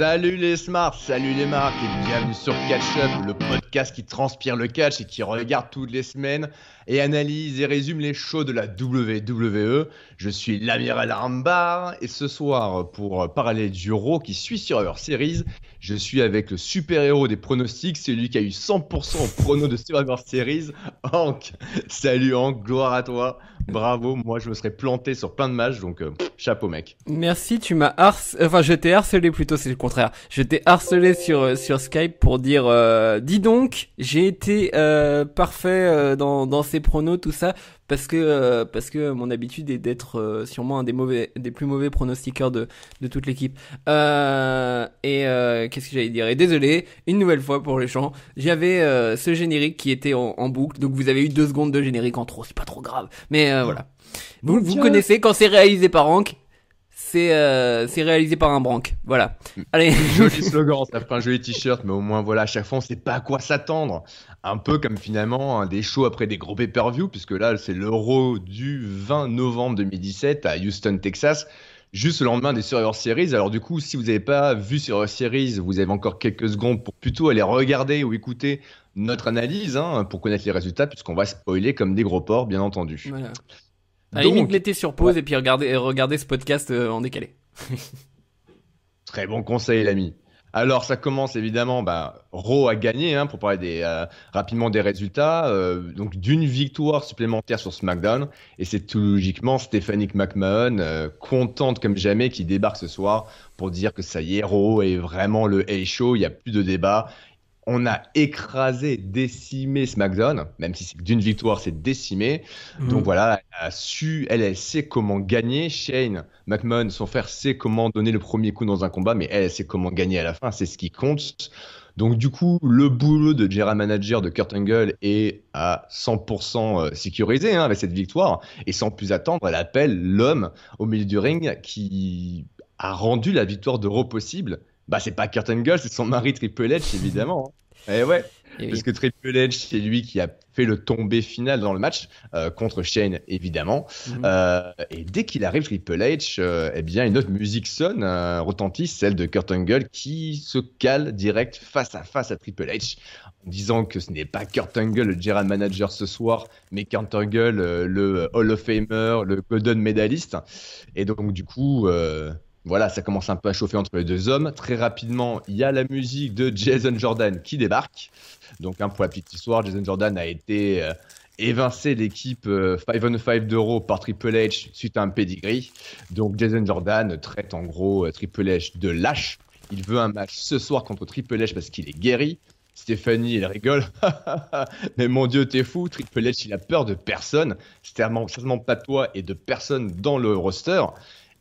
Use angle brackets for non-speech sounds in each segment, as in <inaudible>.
Salut les smarts, salut les marques et bienvenue sur Catch Up, le podcast qui transpire le catch et qui regarde toutes les semaines et analyse et résume les shows de la WWE. Je suis l'amiral Armbar et ce soir, pour parler du Raw qui suit sur Survivor Series, je suis avec le super-héros des pronostics, celui qui a eu 100% au prono de Survivor Series, Hank. Salut Hank, gloire à toi. Bravo, moi je me serais planté sur plein de matchs, donc euh, chapeau mec. Merci, tu m'as harcelé, enfin je t'ai harcelé plutôt, c'est le contraire. Je t'ai harcelé sur euh, sur Skype pour dire, euh, dis donc, j'ai été parfait dans dans ces pronos, tout ça, parce que parce que mon habitude est d'être sûrement un des mauvais, des plus mauvais pronostiqueurs de de toute l'équipe. et qu'est-ce que j'allais dire? Et désolé, une nouvelle fois pour les gens, j'avais ce générique qui était en, en, boucle, donc vous avez eu deux secondes de générique en trop, c'est pas trop grave, mais euh, voilà. Vous, vous connaissez quand c'est réalisé par Hank, c'est euh, c'est réalisé par un branque. Voilà. Allez. <laughs> Joli <laughs> slogan, ça fait un joli t-shirt, mais au moins voilà, à chaque fois on sait pas à quoi s'attendre. Un peu comme finalement des shows après des gros pay-per-view, puisque là c'est l'Euro du 20 novembre 2017 à Houston, Texas. Juste le lendemain des Survivor Series. Alors du coup, si vous n'avez pas vu Survivor Series, vous avez encore quelques secondes pour plutôt aller regarder ou écouter notre analyse hein, pour connaître les résultats, puisqu'on va spoiler comme des gros porcs, bien entendu. Voilà. À limite, l'été sur pause et puis regarder, regarder ce podcast euh, en décalé. <laughs> Très bon conseil, l'ami. Alors, ça commence évidemment, bah, Raw a gagné, hein, pour parler des, euh, rapidement des résultats, euh, donc d'une victoire supplémentaire sur SmackDown, et c'est tout logiquement Stephanie McMahon, contente comme jamais, qui débarque ce soir pour dire que ça y est, Raw est vraiment le A-Show, il n'y a plus de débat, on a écrasé, décimé SmackDown, même si c'est d'une victoire, c'est décimé. Mhm. Donc voilà, elle a su, elle, sait comment gagner. Shane McMahon, son frère, sait comment donner le premier coup dans un combat, mais elle, sait comment gagner à la fin, c'est ce qui compte. Donc du coup, le boulot de General Manager de Kurt Angle est à 100% euh, sécurisé hein, avec cette victoire. Et sans plus attendre, elle appelle l'homme au milieu du ring qui a rendu la victoire d'Euro possible. Bah c'est pas Kurt Angle, c'est son mari Triple H évidemment. Hein. Eh ouais. parce que Triple H, c'est lui qui a fait le tombé final dans le match euh, contre Shane, évidemment. Mhm. Euh, et dès qu'il arrive, Triple H, euh, eh bien, une autre musique sonne, retentit, celle de Kurt Angle, qui se cale direct face à face à Triple H, en disant que ce n'est pas Kurt Angle le general manager ce soir, mais Kurt Angle le Hall of Famer, le Golden Medalist. Et donc, du coup voilà, ça commence un peu à chauffer entre les deux hommes. Très rapidement, il y a la musique de Jason Jordan qui débarque. Donc, un pour la petite histoire, Jason Jordan a été euh, évincé l'équipe 5 on 5 d'euros par Triple H suite à un pedigree. Donc, Jason Jordan traite en gros euh, Triple H de lâche. Il veut un match ce soir contre Triple H parce qu'il est guéri. Stéphanie, elle rigole. <laughs> Mais mon Dieu, t'es fou. Triple H, il a peur de personne. C'est certainement pas toi et de personne dans le roster.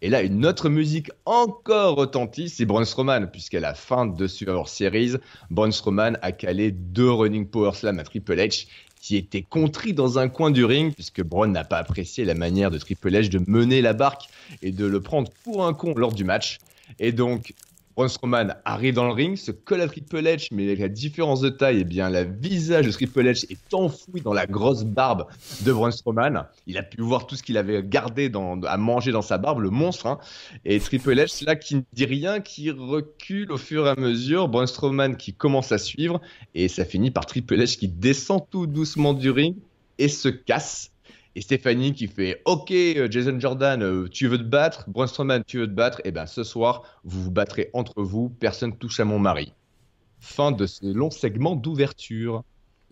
Et là, une autre musique encore retentit, c'est Braun Strowman, puisqu'à la fin de Survivor Series, Braun Strowman a calé deux Running Power Slam à Triple H, qui étaient contrit dans un coin du ring, puisque Braun n'a pas apprécié la manière de Triple H de mener la barque et de le prendre pour un con lors du match. Et donc, Braun Strowman arrive dans le ring, se colle à Triple H, mais avec la différence de taille, eh bien, le visage de Triple H est enfoui dans la grosse barbe de Braun Strowman. Il a pu voir tout ce qu'il avait gardé à manger dans sa barbe, le monstre. Hein. Et Triple H, là, qui ne dit rien, qui recule au fur et à mesure. Braun Strowman qui commence à suivre. Et ça finit par Triple H qui descend tout doucement du ring et se casse. Et Stéphanie qui fait Ok, euh, Jason Jordan, euh, tu veux te battre? Braun Strowman, tu veux te battre? Et eh bien ce soir, vous vous battrez entre vous, personne touche à mon mari. Fin de ce long segment d'ouverture.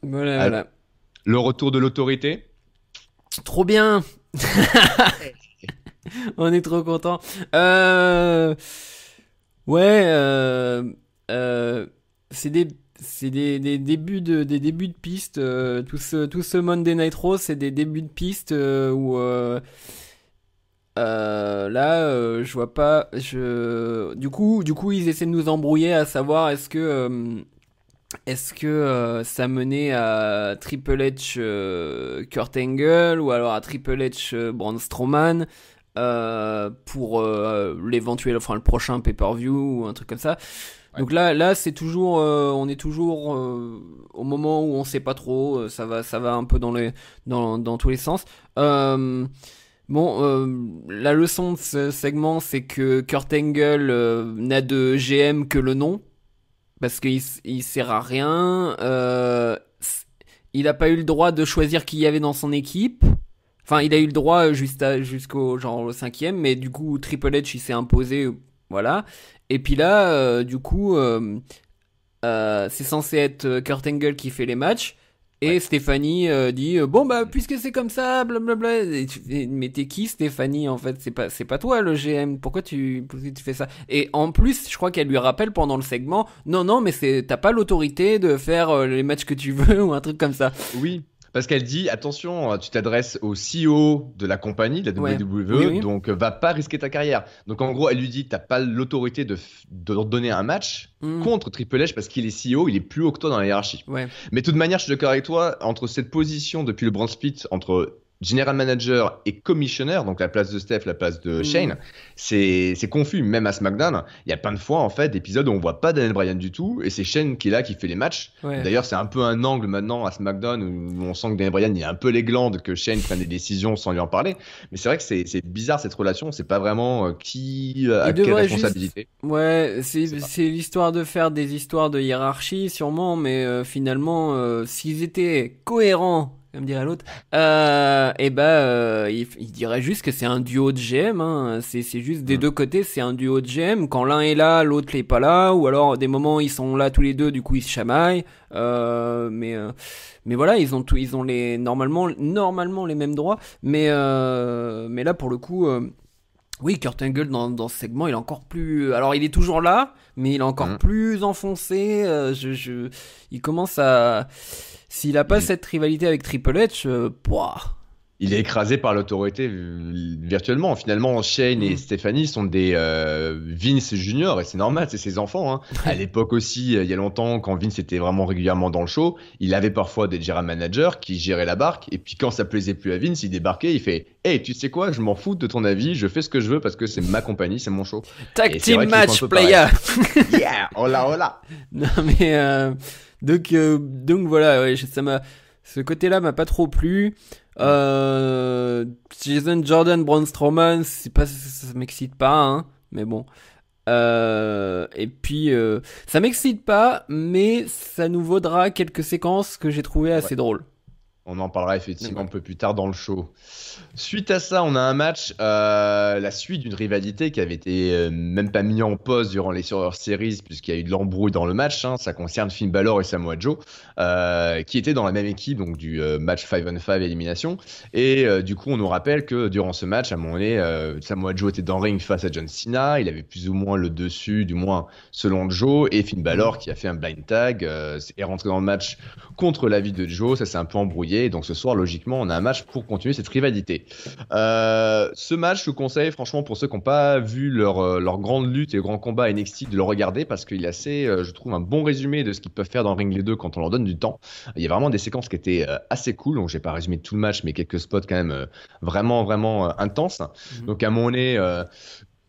Voilà, voilà. Le retour de l'autorité Trop bien <laughs> On est trop content. Euh... Ouais, euh... Euh... c'est des c'est des, débuts de des débuts de piste euh, tout ce tout ce Monday Night Raw c'est des débuts de piste euh, où euh, là je vois pas du coup du coup ils essaient de nous embrouiller à savoir est-ce que est-ce que ça menait à Triple H Kurt Angle ou alors à Triple H Braun Strowman pour l'éventuel enfin le prochain pay-per-view ou un truc comme ça donc là, là, c'est toujours, euh, on est toujours euh, au moment où on sait pas trop. Euh, ça va, ça va un peu dans les, dans, dans tous les sens. Bon, euh, la leçon de ce segment, c'est que Kurt Angle euh, n'a de GM que le nom, parce qu'il il sert à rien. Euh, il n'a pas eu le droit de choisir qui y avait dans son équipe. Enfin, il a eu le droit jusqu'au genre au cinquième, mais du coup Triple H il s'est imposé, voilà. Et puis là, du coup, c'est censé être Kurt Angle qui fait les matchs. Et Stéphanie euh, dit euh, bon bah puisque c'est comme ça blablabla. Mais t'es qui Stéphanie en fait? C'est pas c'est pas toi le GM pourquoi tu tu fais ça? Et en plus je crois qu'elle lui rappelle pendant le segment non non mais c'est t'as pas l'autorité de faire euh, les matchs que tu veux <laughs> ou un truc comme ça. Oui parce qu'elle dit attention, tu t'adresses au CEO de la compagnie, de la WWE, donc va pas risquer ta carrière. Donc en gros, elle lui dit t'as pas l'autorité de, de leur donner un match hmm. contre Triple H parce qu'il est CEO, il est plus haut que toi dans la hiérarchie. Mais de toute manière, je suis d'accord avec toi, entre cette position depuis le brand split entre general manager et commissioner, donc la place de Steph, la place de mm. Shane, c'est confus. Même à SmackDown, il y a plein de fois, en fait, d'épisodes où on voit pas Daniel Bryan du tout, et c'est Shane qui est là, qui fait les matchs. D'ailleurs, c'est un peu un angle maintenant à SmackDown où on sent que Daniel Bryan, il a un peu les glandes, que Shane prenne des décisions sans lui en parler. Mais c'est vrai que c'est bizarre cette relation, c'est pas vraiment euh, qui a quelle responsabilité. Ouais, c'est l'histoire de faire des histoires de hiérarchie, sûrement, mais euh, finalement, euh, s'ils étaient cohérents comme dirait l'autre, euh, et ben euh, il, dirait juste que c'est un duo de GM. Hein. C'est, juste des deux côtés, c'est un duo de GM. Quand l'un est là, l'autre n'est pas là, ou alors des moments ils sont là tous les deux, du coup ils se chamaillent. Euh, mais mais voilà, ils ont tout, ils ont les normalement normalement les mêmes droits. Mais mais là pour le coup. Oui, Kurt Angle dans, dans ce segment, il est encore plus. Alors, il est toujours là, mais il est encore mmh. plus enfoncé. je, je, il commence à s'il a pas cette rivalité avec Triple H, euh, il est écrasé par l'autorité virtuellement. Finalement, Shane et mm. Stephanie sont des euh, Vince Junior et c'est normal, c'est ses enfants. Hein. À l'époque aussi, euh, il y a longtemps, quand Vince était vraiment régulièrement dans le show, il avait parfois des general managers qui géraient la barque et puis quand ça plaisait plus à Vince, il débarquait, il fait Hey, tu sais quoi, je m'en fous de ton avis, je fais ce que je veux parce que c'est ma compagnie, c'est mon show. Tag team match, player. <laughs> yeah, hola, hola. Non mais euh, donc donc voilà, ouais, ça m'a ce côté-là m'a pas trop plu. Euh, Jason Jordan, Braun Strowman, c'est pas, ça, m'excite pas, hein, mais bon. Euh, et puis, euh, ça m'excite pas, mais ça nous vaudra quelques séquences que j'ai trouvées assez drôles. On en parlera effectivement un peu plus tard dans le show. Suite à ça, on a un match, euh, la suite d'une rivalité qui avait été euh, même pas mis en pause durant les Survivor Series, puisqu'il y a eu de l'embrouille dans le match. Hein. Ça concerne Finn Balor et Samoa Joe, euh, qui étaient dans la même équipe, donc du match 5 on 5 élimination. Et du coup, on nous rappelle que durant ce match, à un moment donné, Samoa Joe était dans le ring face à John Cena. Il avait plus ou moins le dessus, du moins selon Joe. Et Finn Balor, qui a fait un blind tag, est rentré dans le match contre l'avis de Joe. Ça s'est un peu embrouillé. Donc ce soir, logiquement, on a un match pour continuer cette rivalité. Euh, ce match, je conseille franchement pour ceux qui n'ont pas vu leur, euh, leur grande lutte et grand combat NXT de le regarder parce qu'il est assez, euh, je trouve, un bon résumé de ce qu'ils peuvent faire dans Ring les deux quand on leur donne du temps. Il y a vraiment des séquences qui étaient assez cool. Donc j'ai pas résumé tout le match, mais quelques spots quand même vraiment vraiment intenses. Mhm. Donc à mon nez,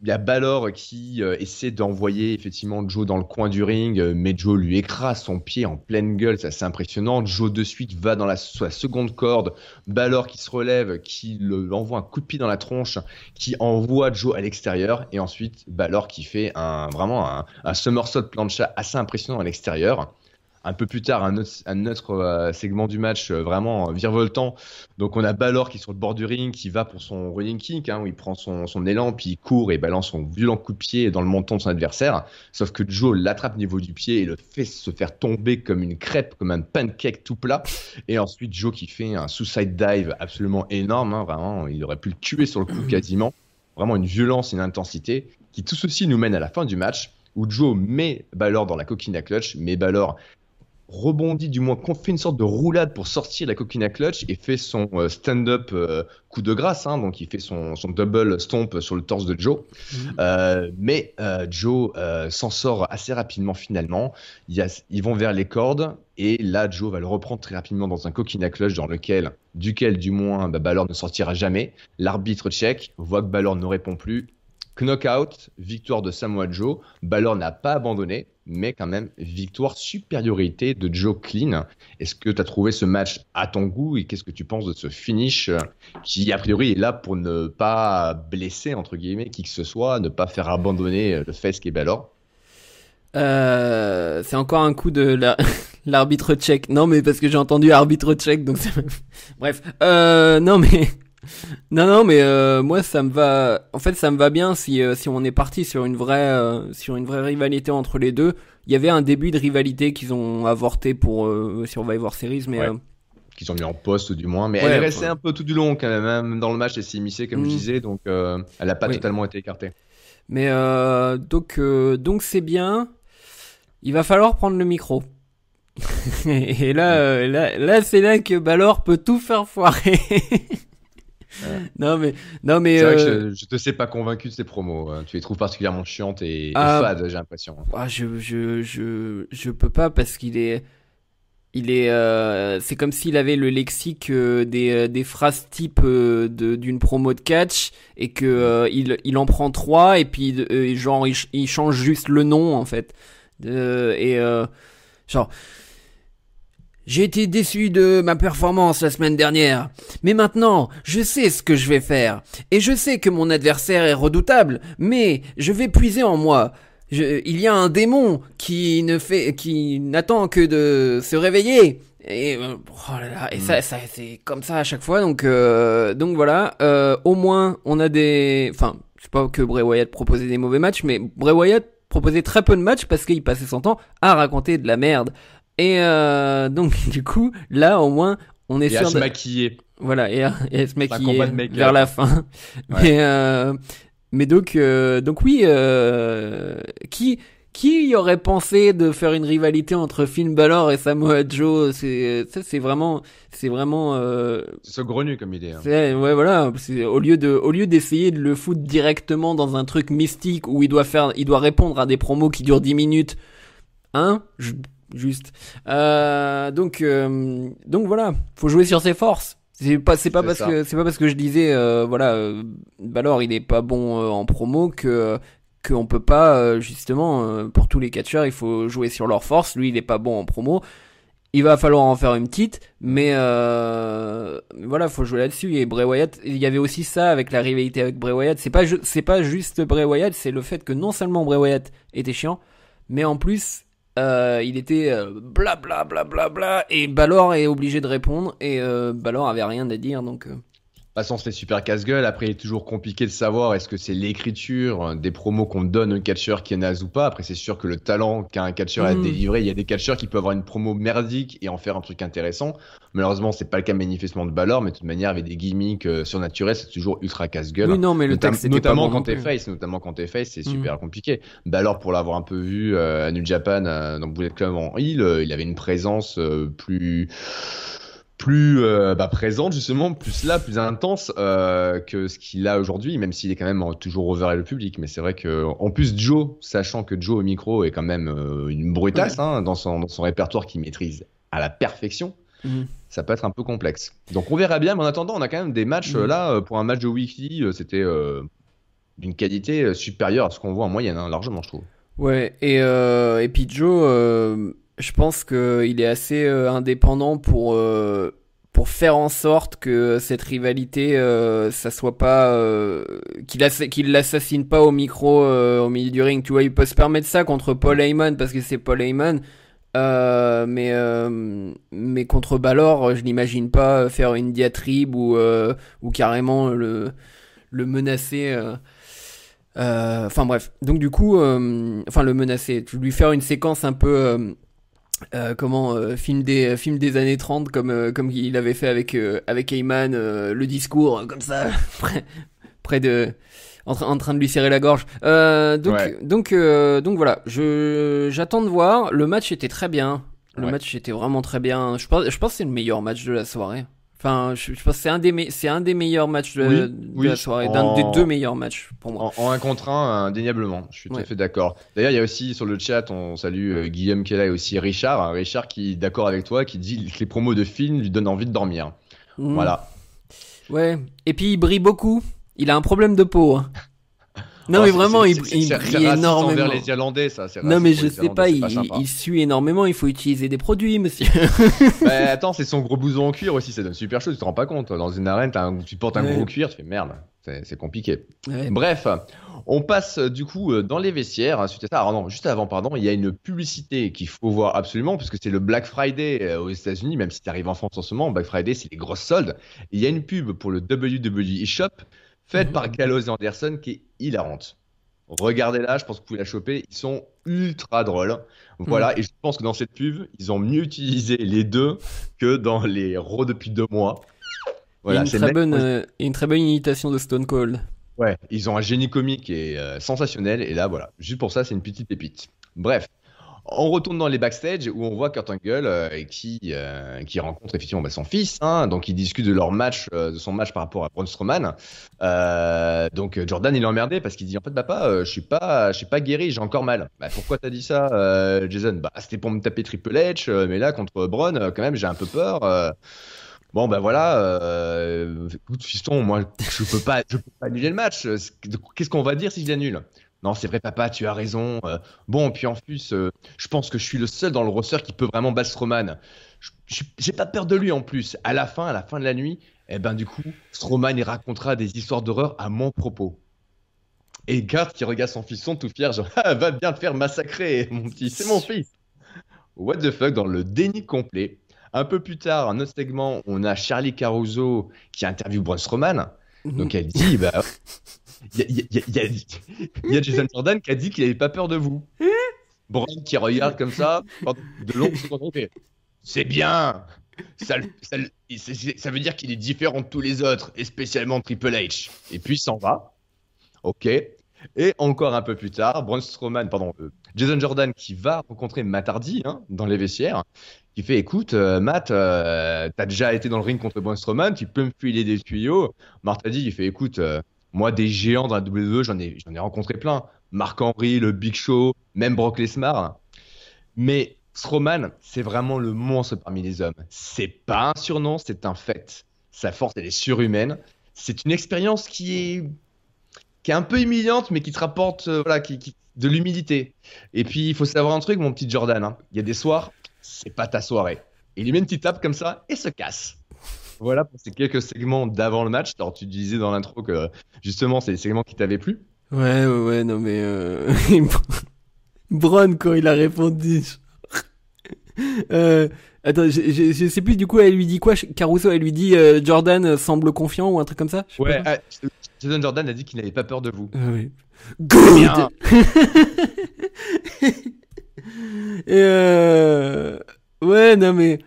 il y a Balor qui euh, essaie d'envoyer effectivement Joe dans le coin du ring, euh, mais Joe lui écrase son pied en pleine gueule, c'est assez impressionnant. Joe de suite va dans la, seconde corde, Balor qui se relève, qui le, envoie un coup de pied dans la tronche, qui envoie Joe à l'extérieur, et ensuite Balor qui fait un, vraiment un, un somersault plancha assez impressionnant à l'extérieur un peu plus tard un autre, euh, segment du match euh, vraiment virevoltant. Donc on a Balor qui est sur le bord du ring, qui va pour son running kick, hein, où il prend son, élan, puis il court et balance son violent coup de pied dans le menton de son adversaire. Sauf que Joe l'attrape au niveau du pied et le fait se faire tomber comme une crêpe, comme un pancake tout plat. Et ensuite Joe qui fait un suicide dive absolument énorme, hein, vraiment, il aurait pu le tuer sur le coup quasiment. Vraiment une violence, une intensité, qui tout ceci nous mène à la fin du match où Joe met Balor dans la coquine à clutch, mais Balor rebondit, du moins fait une sorte de roulade pour sortir la coquine clutch et fait son euh, stand-up euh, coup de grâce, hein, donc il fait son, double stomp sur le torse de Joe. Mhm. Euh, mais Joe s'en sort assez rapidement finalement. ils vont vers les cordes et là Joe va le reprendre très rapidement dans un coquine clutch dans lequel, duquel du moins bah, Balor ne sortira jamais. L'arbitre check, voit que Balor ne répond plus Knockout, victoire de Samoa Joe. Balor n'a pas abandonné, mais quand même, victoire supériorité de Joe Clean. Est-ce que tu as trouvé ce match à ton goût et qu'est-ce que tu penses de ce finish euh, qui, a priori, est là pour ne pas blesser, entre guillemets, qui que ce soit, ne pas faire abandonner euh, le face qui est Balor euh, c'est encore un coup de <laughs> l'arbitre tchèque. Non, mais parce que j'ai entendu arbitre tchèque, donc <laughs> bref. Non, mais non, non, mais euh, moi ça me va. En fait, ça me va bien si euh, si on est parti sur une vraie euh, sur une vraie rivalité entre les deux. Il y avait un début de rivalité qu'ils ont avorté pour Survivor Series, mais qu'ils ont mis en poste du moins. Mais elle est restée un peu tout du long quand même. Même dans le match, elle s'est immiscée comme je mm. disais, donc elle n'a pas totalement été écartée. Mais donc donc c'est bien. Il va falloir prendre le micro. <laughs> Et là, là, là c'est là que Balor peut tout faire foirer. <laughs> <laughs> non mais non mais c'est vrai que euh, je, te sais pas convaincu de ces promos. Hein. Tu les trouves particulièrement chiantes et, ah, fades, j'ai l'impression. Ah, je je je je peux pas parce qu'il est il est euh, c'est comme s'il avait le lexique euh, des, des phrases type d'une promo de catch et que il il en prend trois et puis genre il, il, change juste le nom en fait et genre j'ai été déçu de ma performance la semaine dernière, mais maintenant je sais ce que je vais faire, et je sais que mon adversaire est redoutable, mais je vais puiser en moi. il y a un démon qui ne fait, qui n'attend que de se réveiller. Et, euh, oh là là, et ça, ça c'est comme ça à chaque fois. Donc, euh, donc voilà. Euh, au moins, on a des. Enfin, c'est pas que Bray Wyatt proposait des mauvais matchs, mais Bray Wyatt proposait très peu de matchs parce qu'il passait son temps à raconter de la merde. Et euh, donc <laughs> du coup, là au moins, on est et sûr à se maquiller. Voilà, et, et à se maquiller vers la fin. Mais euh, mais donc euh, donc oui, euh, qui qui y aurait pensé de faire une rivalité entre Finn Balor et Samoa Joe? C'est ça, c'est vraiment, c'est vraiment. Euh... C'est grenu comme idée. Hein. Ouais, voilà. Au lieu de, au lieu d'essayer de le foutre directement dans un truc mystique où il doit faire, il doit répondre à des promos qui durent 10 minutes. Hein je, juste. Euh, donc, euh, donc voilà, faut jouer sur ses forces. C'est pas, c'est pas parce que, c'est pas parce que je disais, euh, voilà, euh, Balor il est pas bon euh, en promo que qu'on peut pas justement pour tous les catcheurs il faut jouer sur leurs forces. Lui il est pas bon en promo. Il va falloir en faire une petite, mais euh, voilà, faut jouer là-dessus. Et Bray Wyatt, il y avait aussi ça avec la rivalité avec Bray Wyatt. C'est pas, c'est pas juste Bray Wyatt, c'est le fait que non seulement Bray Wyatt était chiant, mais en plus euh, il était bla bla bla bla bla et Balor est obligé de répondre et euh, Balor avait rien à dire donc. Euh. Façon, c'était super casse-gueule. Après, il est toujours compliqué de savoir est-ce que c'est l'écriture des promos qu'on donne au catcheur qui est naze ou pas. Après, c'est sûr que le talent qu'a un catcheur à mm. délivrer, il y a des catcheurs qui peuvent avoir une promo merdique et en faire un truc intéressant. Malheureusement, c'est pas le cas manifestement de Balor, mais de toute manière, avec des gimmicks euh, surnaturels, c'est toujours ultra casse-gueule. Oui, non, mais le texte notamment, quand t'es face, notamment quand t'es face, c'est mm. super compliqué. Balor, pour l'avoir un peu vu euh, à New Japan, euh, dans Bullet Club en Hill, il avait une présence plus plus euh, bah, présente justement, plus là, plus intense euh, que ce qu'il a aujourd'hui, même s'il est quand même toujours over le public. Mais c'est vrai que en plus Joe, sachant que Joe au micro est quand même euh, une brutasse hein, dans, son, dans son répertoire qu'il maîtrise à la perfection, mhm. ça peut être un peu complexe. Donc on verra bien, mais en attendant, on a quand même des matchs mhm. là pour un match de weekly, c'était d'une qualité supérieure à ce qu'on voit en moyenne, hein, largement je trouve. Ouais, et, et puis Joe je pense qu'il est assez euh, indépendant pour euh, pour faire en sorte que cette rivalité euh, ça soit pas qu'il qu'il l'assassine pas au micro au milieu du ring. Tu vois il peut se permettre ça contre Paul Heyman parce que c'est Paul Heyman. Mais mais contre Balor je n'imagine pas faire une diatribe ou ou carrément le le menacer enfin bref. Donc du coup enfin le menacer lui faire une séquence un peu euh, comment euh, film des film des années 30 comme euh, comme il avait fait avec avec Heyman le discours comme ça <laughs> près, près de en, en, train de lui serrer la gorge. Donc donc donc voilà je j'attends de voir. Le match était très bien. Le match était vraiment très bien. Je pense je pense c'est le meilleur match de la soirée Enfin, je, pense que c'est un des c'est un des meilleurs matchs de, la soirée, d'un des deux meilleurs matchs pour moi. En, un contre un, indéniablement. Je suis tout à fait d'accord. D'ailleurs, il y a aussi sur le chat, on salue euh, Guillaume qui est là et aussi Richard. Richard qui est d'accord avec toi, qui dit que les promos de films lui donnent envie de dormir. Mmh. Voilà. Ouais. Et puis il brille beaucoup. Il a un problème de peau. Hein. <laughs> Non, Oh, mais vraiment, il, il brille énormément. envers les Irlandais, ça. Non, mais je sais pas, il, pas il suit énormément, il faut utiliser des produits, monsieur. <laughs> Bah, <laughs> attends, c'est son gros blouson en cuir aussi, ça donne super chaud, tu te rends pas compte. Dans une arène, un- tu portes un Ouais. gros cuir, tu fais merde, c'est compliqué. Ouais. Bref, on passe euh, du coup euh, dans les vestiaires. non, juste avant, pardon, il y a une publicité qu'il faut voir absolument, puisque c'est le Black Friday euh, aux États-Unis, même si tu arrives en France en ce moment, Black Friday, c'est les grosses soldes. Il y a une pub pour le WWE Shop faite Mhm. par Gallows et Anderson qui est hilarante. Regardez-la, je pense que vous pouvez la choper. Ils sont ultra drôles. Voilà, et je pense que dans cette pub, ils ont mieux utilisé les deux que dans les Raw depuis deux mois. a une c'est très bonne, euh, une très bonne imitation de Stone Cold. Ouais, ils ont un génie comique est euh, sensationnel. Et là, voilà, juste pour ça, c'est une petite pépite. Bref, on retourne dans les backstage où on voit Kurt Angle euh, qui, euh, qui rencontre effectivement bah, son fils. Hein, donc, ils discutent de leur match, euh, de son match par rapport à Braun Strowman. Donc, Jordan, il est emmerdé parce qu'il dit En fait, papa, je suis pas, je suis pas guéri, j'ai encore mal. Bah, pourquoi t'as dit ça, Jason? Bah, c'était pour me taper Triple H, mais là, contre Braun, quand même, j'ai un peu peur. Bon ben voilà, écoute fiston, moi je peux pas, je peux pas annuler le match. Qu'est-ce qu'on va dire si je l'annule? Non, c'est vrai papa, tu as raison. Euh, bon, puis en plus, euh, je pense que je suis le seul dans le roster qui peut vraiment battre Strowman. J'ai pas peur de lui en plus. À la fin, à la fin de la nuit, eh ben du coup, Strowman il racontera des histoires d'horreur à mon propos. Et Garth qui regarde son fiston tout fier, genre <laughs> Ah, va bien te faire massacrer, mon petit, c'est mon fils. What the fuck dans le déni complet. Un peu plus tard, un autre segment, on a Charlie Caruso qui interviewe Braun Strowman. Donc elle dit, bah, <laughs> il y a, Jason Jordan qui a dit qu'il avait pas peur de vous. Braun qui regarde comme ça, de longues c'est bien. Ça, veut dire qu'il est différent de tous les autres, et spécialement Triple H. Et puis s'en va. Ok. Et encore un peu plus tard, Braun Strowman, pardon, euh, Jason Jordan qui va rencontrer Matt Hardy hein, dans les vestiaires, qui fait écoute, euh, Matt, euh, t'as déjà été dans le ring contre Braun Strowman, tu peux me filer des tuyaux. Matt Hardy, il fait écoute, euh, moi des géants dans la WWE, j'en ai, rencontré plein. Marc Henry, le Big Show, même Brock Lesnar. Mais Strowman, c'est vraiment le monstre parmi les hommes. C'est pas un surnom, c'est un fait. Sa force, elle est surhumaine. C'est une expérience qui est qui est un peu humiliante, mais qui te rapporte euh, voilà, qui- de l'humilité. Et puis, il faut savoir un truc, mon petit Jordan. hein. Il y a des soirs, c'est pas ta soirée. Il lui met une petite tape comme ça et se casse. Voilà pour ces quelques segments d'avant le match. Alors, tu disais dans l'intro que justement, c'est les segments qui t'avaient plu. Ouais, ouais, ouais, non mais... Euh... <laughs> Braun, quand il a répondu... <laughs> euh... Attends, je, je, je sais plus du coup, elle lui dit quoi? Caruso, elle lui dit euh, Jordan semble confiant ou un truc comme ça? Je Ouais, ah, Jason Jordan a dit qu'il n'avait pas peur de vous. Ah oui. Good. <laughs> Et euh... Ouais, non mais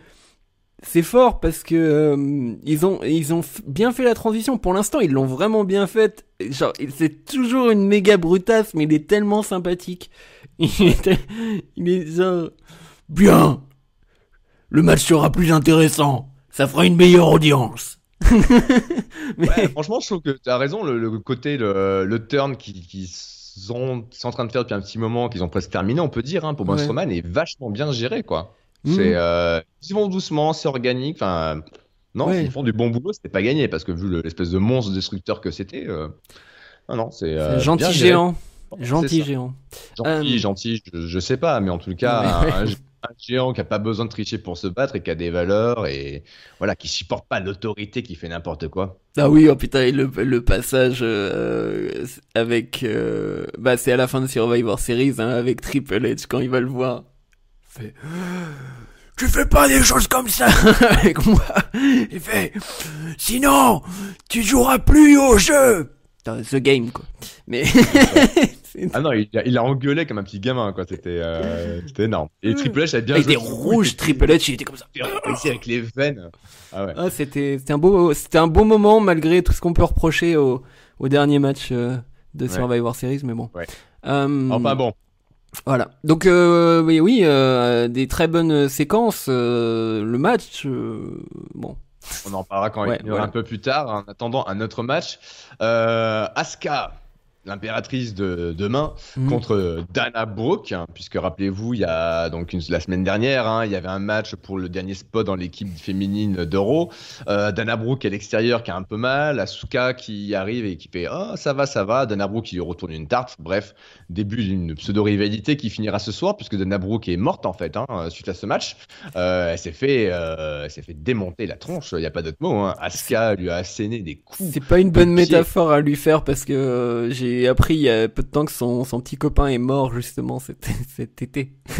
c'est fort parce que euh, ils ont ils ont bien fait la transition. Pour l'instant, ils l'ont vraiment bien faite. Genre, c'est toujours une méga brutasse, mais il est tellement sympathique. <laughs> Il est, il est genre bien. Le match sera plus intéressant. Ça fera une meilleure audience. <laughs> mais Ouais, franchement, je trouve que tu as raison. Le, le côté, le, le turn qu'ils qui sont, sont en train de faire depuis un petit moment, qu'ils ont presque terminé, on peut dire, hein, pour Ouais. Strowman, est vachement bien géré, quoi. Mhm. C'est, euh, ils vont doucement, c'est organique. Enfin, non, Ouais. ils font du bon boulot. C'était pas gagné parce que vu le- l'espèce de monstre destructeur que c'était, euh, non, non, c'est euh, gentil géant. Gentil géant. Gentil, gentil, je, je sais pas, mais en tout cas, un, <laughs> un géant qui a pas besoin de tricher pour se battre et qui a des valeurs et voilà, qui supporte pas l'autorité qui fait n'importe quoi. Ah oui, oh putain, et le, le passage euh, avec... euh, bah c'est à la fin de Survivor Series, hein, avec Triple H, quand il va le voir. Il fait... Tu fais pas des choses comme ça <laughs> avec moi Il fait... Sinon, tu joueras plus au jeu Putain, The Game, quoi. Mais... <laughs> Ah non, il a, il a engueulé comme un petit gamin, quoi. C'était euh, c'était énorme. Et Triple H a bien il joué était rouge, Triple H, il était comme ça. ici avec les veines. Ah ouais. Ah, c'était c'était un beau c'était un beau moment malgré tout ce qu'on peut reprocher au, au dernier match euh, de Ouais. Survivor Series, mais bon. Ouais. Euh, Enfin bon, Voilà. Donc euh, oui, oui, euh, des très bonnes séquences. euh, le match, bon. on en parlera quand Ouais, il y aura voilà. un peu plus tard. En attendant un autre match, Asuka l'impératrice de demain Mhm. contre Dana Brooke, hein, puisque rappelez-vous, il y a donc une- la semaine dernière, hein, il y avait un match pour le dernier spot dans l'équipe féminine d'Euro. Euh, Dana Brooke à l'extérieur qui a un peu mal, Asuka qui arrive et qui fait oh ça va ça va, Dana Brooke qui lui retourne une tarte. Bref, début d'une pseudo rivalité qui finira ce soir puisque Dana Brooke est morte en fait hein, suite à ce match. Euh, elle s'est fait, euh, elle s'est fait démonter la tronche, il n'y a pas d'autre mot. Asuka lui a asséné des coups. C'est pas une bonne pied. métaphore à lui faire parce que euh, j'ai appris il y a peu de temps que son, son petit copain est mort justement cet, <laughs> cet été. <laughs>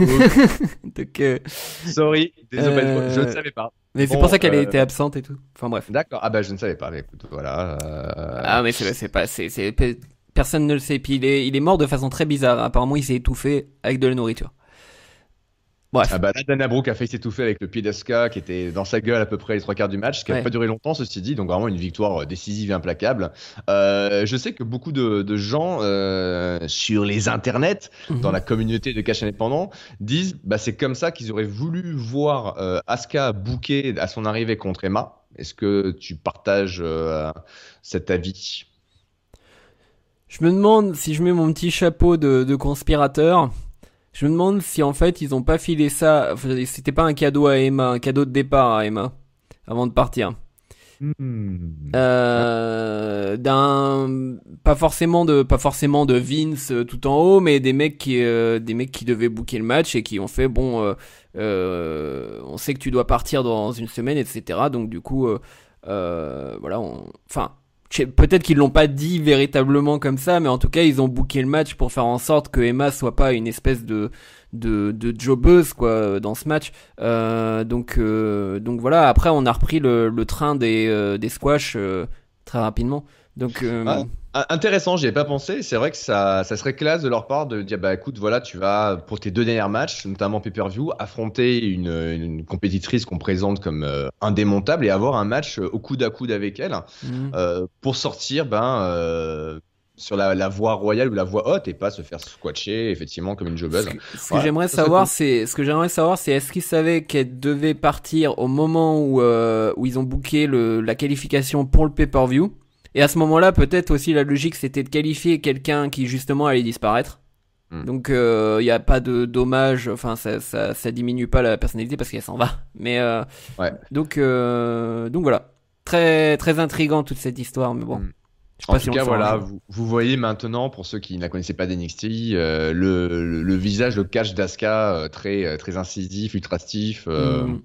Donc, euh, Sorry, désolé, Euh, je ne savais pas. mais c'est pour ça qu'elle euh, était absente et tout. Enfin bref. D'accord. Ah bah je ne savais pas. Mais écoute, voilà. euh, Ah mais c'est pas c'est c'est pe- personne ne le sait. Puis il est il est mort de façon très bizarre. Apparemment il s'est étouffé avec de la nourriture. Bref. Ah bah là, Dana Brooke a fait s'étouffer avec le pied d'Asuka qui était dans sa gueule à peu près les trois quarts du match, ce qui n'a Ouais. pas duré longtemps, ceci dit, donc vraiment une victoire euh, décisive et implacable. Euh, je sais que beaucoup de, de gens euh, sur les internets, dans Mhm. la communauté de cash indépendant, disent bah c'est comme ça qu'ils auraient voulu voir euh, Asuka bouquer à son arrivée contre Emma. Est-ce que tu partages euh, cet avis? Je me demande si je mets mon petit chapeau de, de conspirateur. Je me demande si en fait ils ont pas filé ça. C'était pas un cadeau à Emma, un cadeau de départ à Emma avant de partir. Euh, d'un pas forcément de pas forcément de Vince euh, tout en haut mais des mecs qui euh, des mecs qui devaient booker le match et qui ont fait bon euh, euh, on sait que tu dois partir dans une semaine etc donc du coup euh, euh, voilà on- enfin peut-être qu'ils l'ont pas dit véritablement comme ça mais en tout cas ils ont booké le match pour faire en sorte que Emma soit pas une espèce de de, de jobbeuse quoi dans ce match euh, donc, euh, donc voilà. Après, on a repris le, le train des, euh, des squash très rapidement. Donc, euh, Ah. Ah, Intéressant, j'y avais pas pensé. C'est vrai que ça, ça serait classe de leur part de dire bah écoute, voilà, tu vas pour tes deux derniers matchs, notamment pay-per-view, affronter une, une compétitrice qu'on présente comme euh, indémontable et avoir un match euh, au coude à coude avec elle mhm. euh, pour sortir ben euh, sur la, la voie royale ou la voie haute et pas se faire squatcher effectivement comme une ce jobbeuse. que, ce que j'aimerais savoir, c'est ce que j'aimerais savoir, c'est est-ce qu'ils savaient qu'elle devait partir au moment où euh, où ils ont booké le, la qualification pour le pay-per-view? Et à ce moment-là, peut-être aussi la logique, c'était de qualifier quelqu'un qui justement allait disparaître. Hmm. Donc il n'y a pas de dommage, enfin ça, ça ça diminue pas la personnalité parce qu'elle s'en va. Mais euh, Ouais. donc euh, donc voilà, très très intrigant toute cette histoire. Mais bon, Hmm. pas En tout cas, voilà, vous, vous voyez maintenant, pour ceux qui ne la connaissaient pas d'NXT, euh, le, le, le visage, le catch d'Asuka, euh, très, euh, très incisif, ultra stiff. euh, Mm.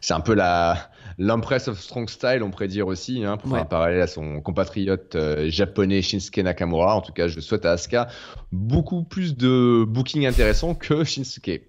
C'est un peu la l'Empress of Strong Style, on pourrait dire aussi, hein, pour Ouais. faire un parallèle à son compatriote euh, japonais Shinsuke Nakamura. En tout cas, je souhaite à Asuka beaucoup plus de booking intéressant que <laughs> Shinsuke.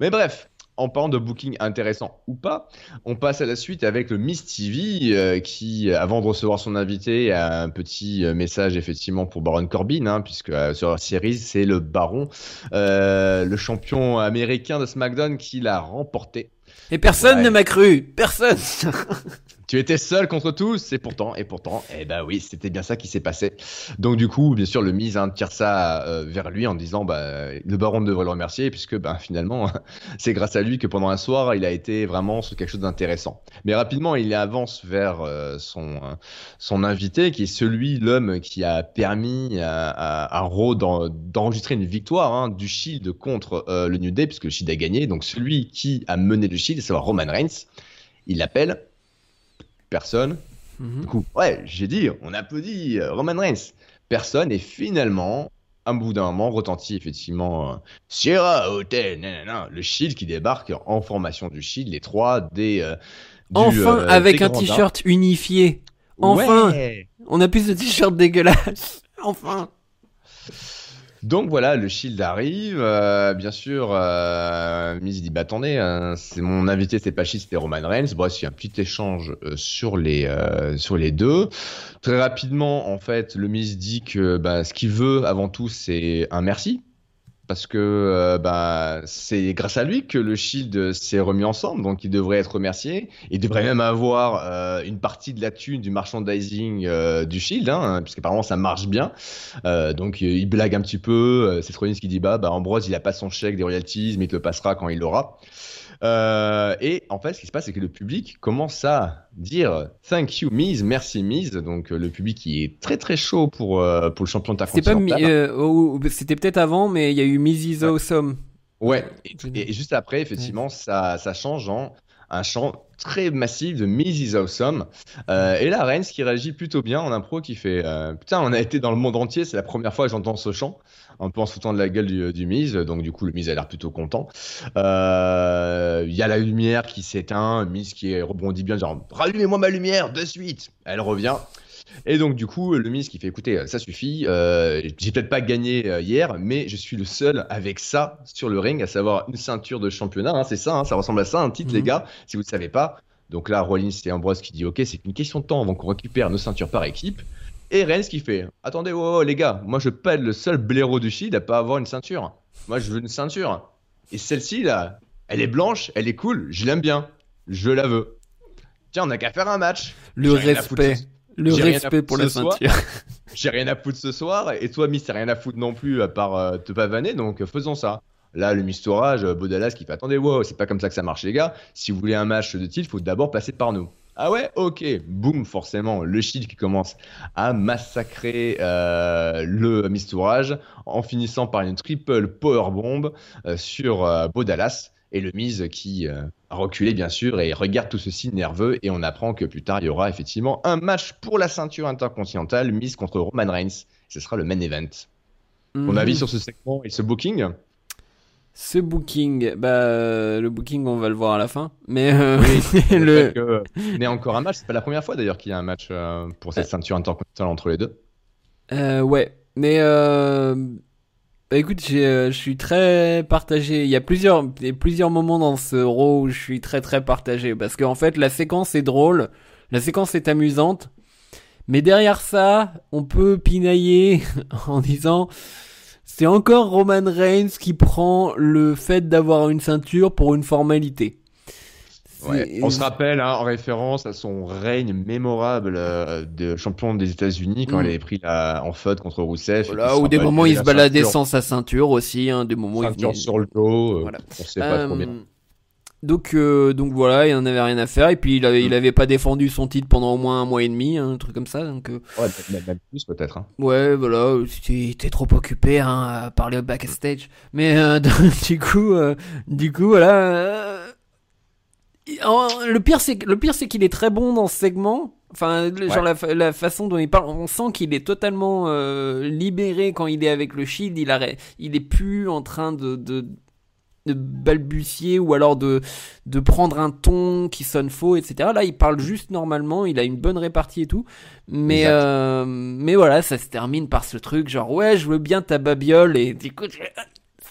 Mais bref, en parlant de booking intéressant ou pas, on passe à la suite avec le Miss TV euh, qui, avant de recevoir son invité, a un petit euh, message effectivement pour Baron Corbin, hein, puisque euh, sur la série, c'est le Baron, euh, le champion américain de SmackDown qui l'a remporté. Et personne Ouais. ne m'a cru, personne. <laughs> Tu étais seul contre tous, et pourtant, et pourtant, eh ben oui, c'était bien ça qui s'est passé. Donc du coup, bien sûr, le mise hein, tire ça euh, vers lui en disant, bah, le baron devrait le remercier, puisque ben, finalement, <laughs> c'est grâce à lui que pendant un soir, il a été vraiment sur quelque chose d'intéressant. Mais rapidement, il avance vers euh, son, euh, son invité, qui est celui, l'homme qui a permis à, à, à Raw d'en- d'enregistrer une victoire hein, du Shield contre euh, le New Day, puisque le Shield a gagné. Donc celui qui a mené le Shield, c'est Roman Reigns. Il l'appelle personne. Mhm. Du coup, ouais, j'ai dit, on applaudit euh, Roman Reigns. Personne, et finalement, à bout d'un moment, retentit effectivement euh, Sierra Hotel, nanana, le Shield qui débarque en formation du Shield, les trois des. euh, du, Enfin, euh, avec des un t-shirt unifié. enfin. Ouais. On a plus ce t-shirt dégueulasse. Enfin. Donc voilà, le Shield arrive. euh, bien sûr, euh, dit bah attendez, hein, c'est mon invité, c'était pas Shield, c'était Roman Reigns. Bref, il y a un petit échange euh, sur les euh, sur les deux. Très rapidement, en fait, le Miz dit que bah, ce qu'il veut avant tout, c'est un merci. Parce que euh, bah, c'est grâce à lui que le Shield s'est remis ensemble, donc il devrait être remercié. Il devrait même avoir euh, une partie de la thune du merchandising euh, du Shield, hein, puisqu'apparemment ça marche bien. Euh, donc il blague un petit peu. C'est Rollins qui dit bah, bah Ambrose il a pas son chèque des royalties, mais il te le passera quand il l'aura. Euh, et en fait, ce qui se passe, c'est que le public commence à dire Thank you, Miz, merci Miz. Donc le public qui est très très chaud pour, pour le champion de C'était C'était peut-être avant, mais il y a eu Miz is awesome. Ouais, et, juste après, effectivement, ça, ça change en un chant très massif de Miz is awesome. Euh, et la Reigns qui réagit plutôt bien en impro, qui fait euh, Putain, on a été dans le monde entier, c'est la première fois que j'entends ce chant, un peu en se foutant de la gueule du, du Miz. Donc, du coup, le Miz a l'air plutôt content. Euh, il y a la lumière qui s'éteint, Miz qui rebondit bien, genre Rallumez-moi ma lumière de suite Elle revient. Et donc, du coup, le Miz qui fait écoutez, ça suffit. Euh, j'ai peut-être pas gagné euh, hier, mais je suis le seul avec ça sur le ring, à savoir une ceinture de championnat. Hein, c'est ça, hein, ça ressemble à ça, un titre, les mhm. gars, si vous ne savez pas. Donc là, Rollins et Ambrose qui dit ok, c'est une question de temps avant qu'on récupère nos ceintures par équipe. Et Reigns qui fait attendez, oh, les gars, moi je peux être le seul blaireau du Shield à pas avoir une ceinture. Moi je veux une ceinture. Et celle-ci là, elle est blanche, elle est cool, je l'aime bien, je la veux. Tiens, on a qu'à faire un match. Le respect. Le respect pour la ceinture. <laughs> J'ai rien à foutre ce soir, et toi, Miss, t'as rien à foutre non plus à part euh, te pavaner, donc euh, faisons ça. Là, le mistourage, euh, Bodalas qui fait attendez, wow, c'est pas comme ça que ça marche, les gars. Si vous voulez un match de titre, il faut d'abord passer par nous. Ah ouais, ok, boum, forcément, le Shield qui commence à massacrer le mistourage en finissant par une triple power bomb sur Bodalas et le Miz qui euh, a reculé bien sûr et regarde tout ceci nerveux et on apprend que plus tard il y aura effectivement un match pour la ceinture intercontinentale Miz contre Roman Reigns. Ce sera le main event. Mon avis mhm. sur ce segment et ce booking? Ce booking, bah le booking on va le voir à la fin, mais euh, <laughs> le, mais encore un match, c'est pas la première fois d'ailleurs qu'il y a un match euh, pour cette ceinture intercontinentale entre les deux. ouais, mais bah écoute, euh, je suis très partagé. Il y a plusieurs, plusieurs moments dans ce Raw où je suis très très partagé parce qu'en fait la séquence est drôle, la séquence est amusante, mais derrière ça, on peut pinailler <laughs> en disant c'est encore Roman Reigns qui prend le fait d'avoir une ceinture pour une formalité. On se rappelle hein, en référence à son règne mémorable euh, de champion des États-Unis quand mm. elle avait pris la, en faute contre Rousseff. Voilà, ou des moments il se baladait sans sa ceinture aussi, hein, des moments ceinture il sur le dos, euh, voilà. on sait pas trop bien. Euh, donc, donc voilà, il en avait rien à faire. Et puis il avait, il mm. avait pas défendu son titre pendant au moins un mois et demi, hein, un truc comme ça. Donc, ouais, même plus peut-être. Hein. Ouais, voilà, il était trop occupé hein, à parler au backstage. Mais <laughs> du coup, du coup, voilà le pire, c'est le pire, c'est qu'il est très bon dans ce segment. Enfin, genre la, façon dont il parle, on sent qu'il est totalement euh, libéré quand il est avec le Shield. Il arrête, il est plus en train de, de, balbutier ou alors de de prendre un ton qui sonne faux, etc. Là, il parle juste normalement. Il a une bonne répartie et tout. Mais euh, mais voilà, ça se termine par ce truc genre ouais, je veux bien ta babiole et écoute,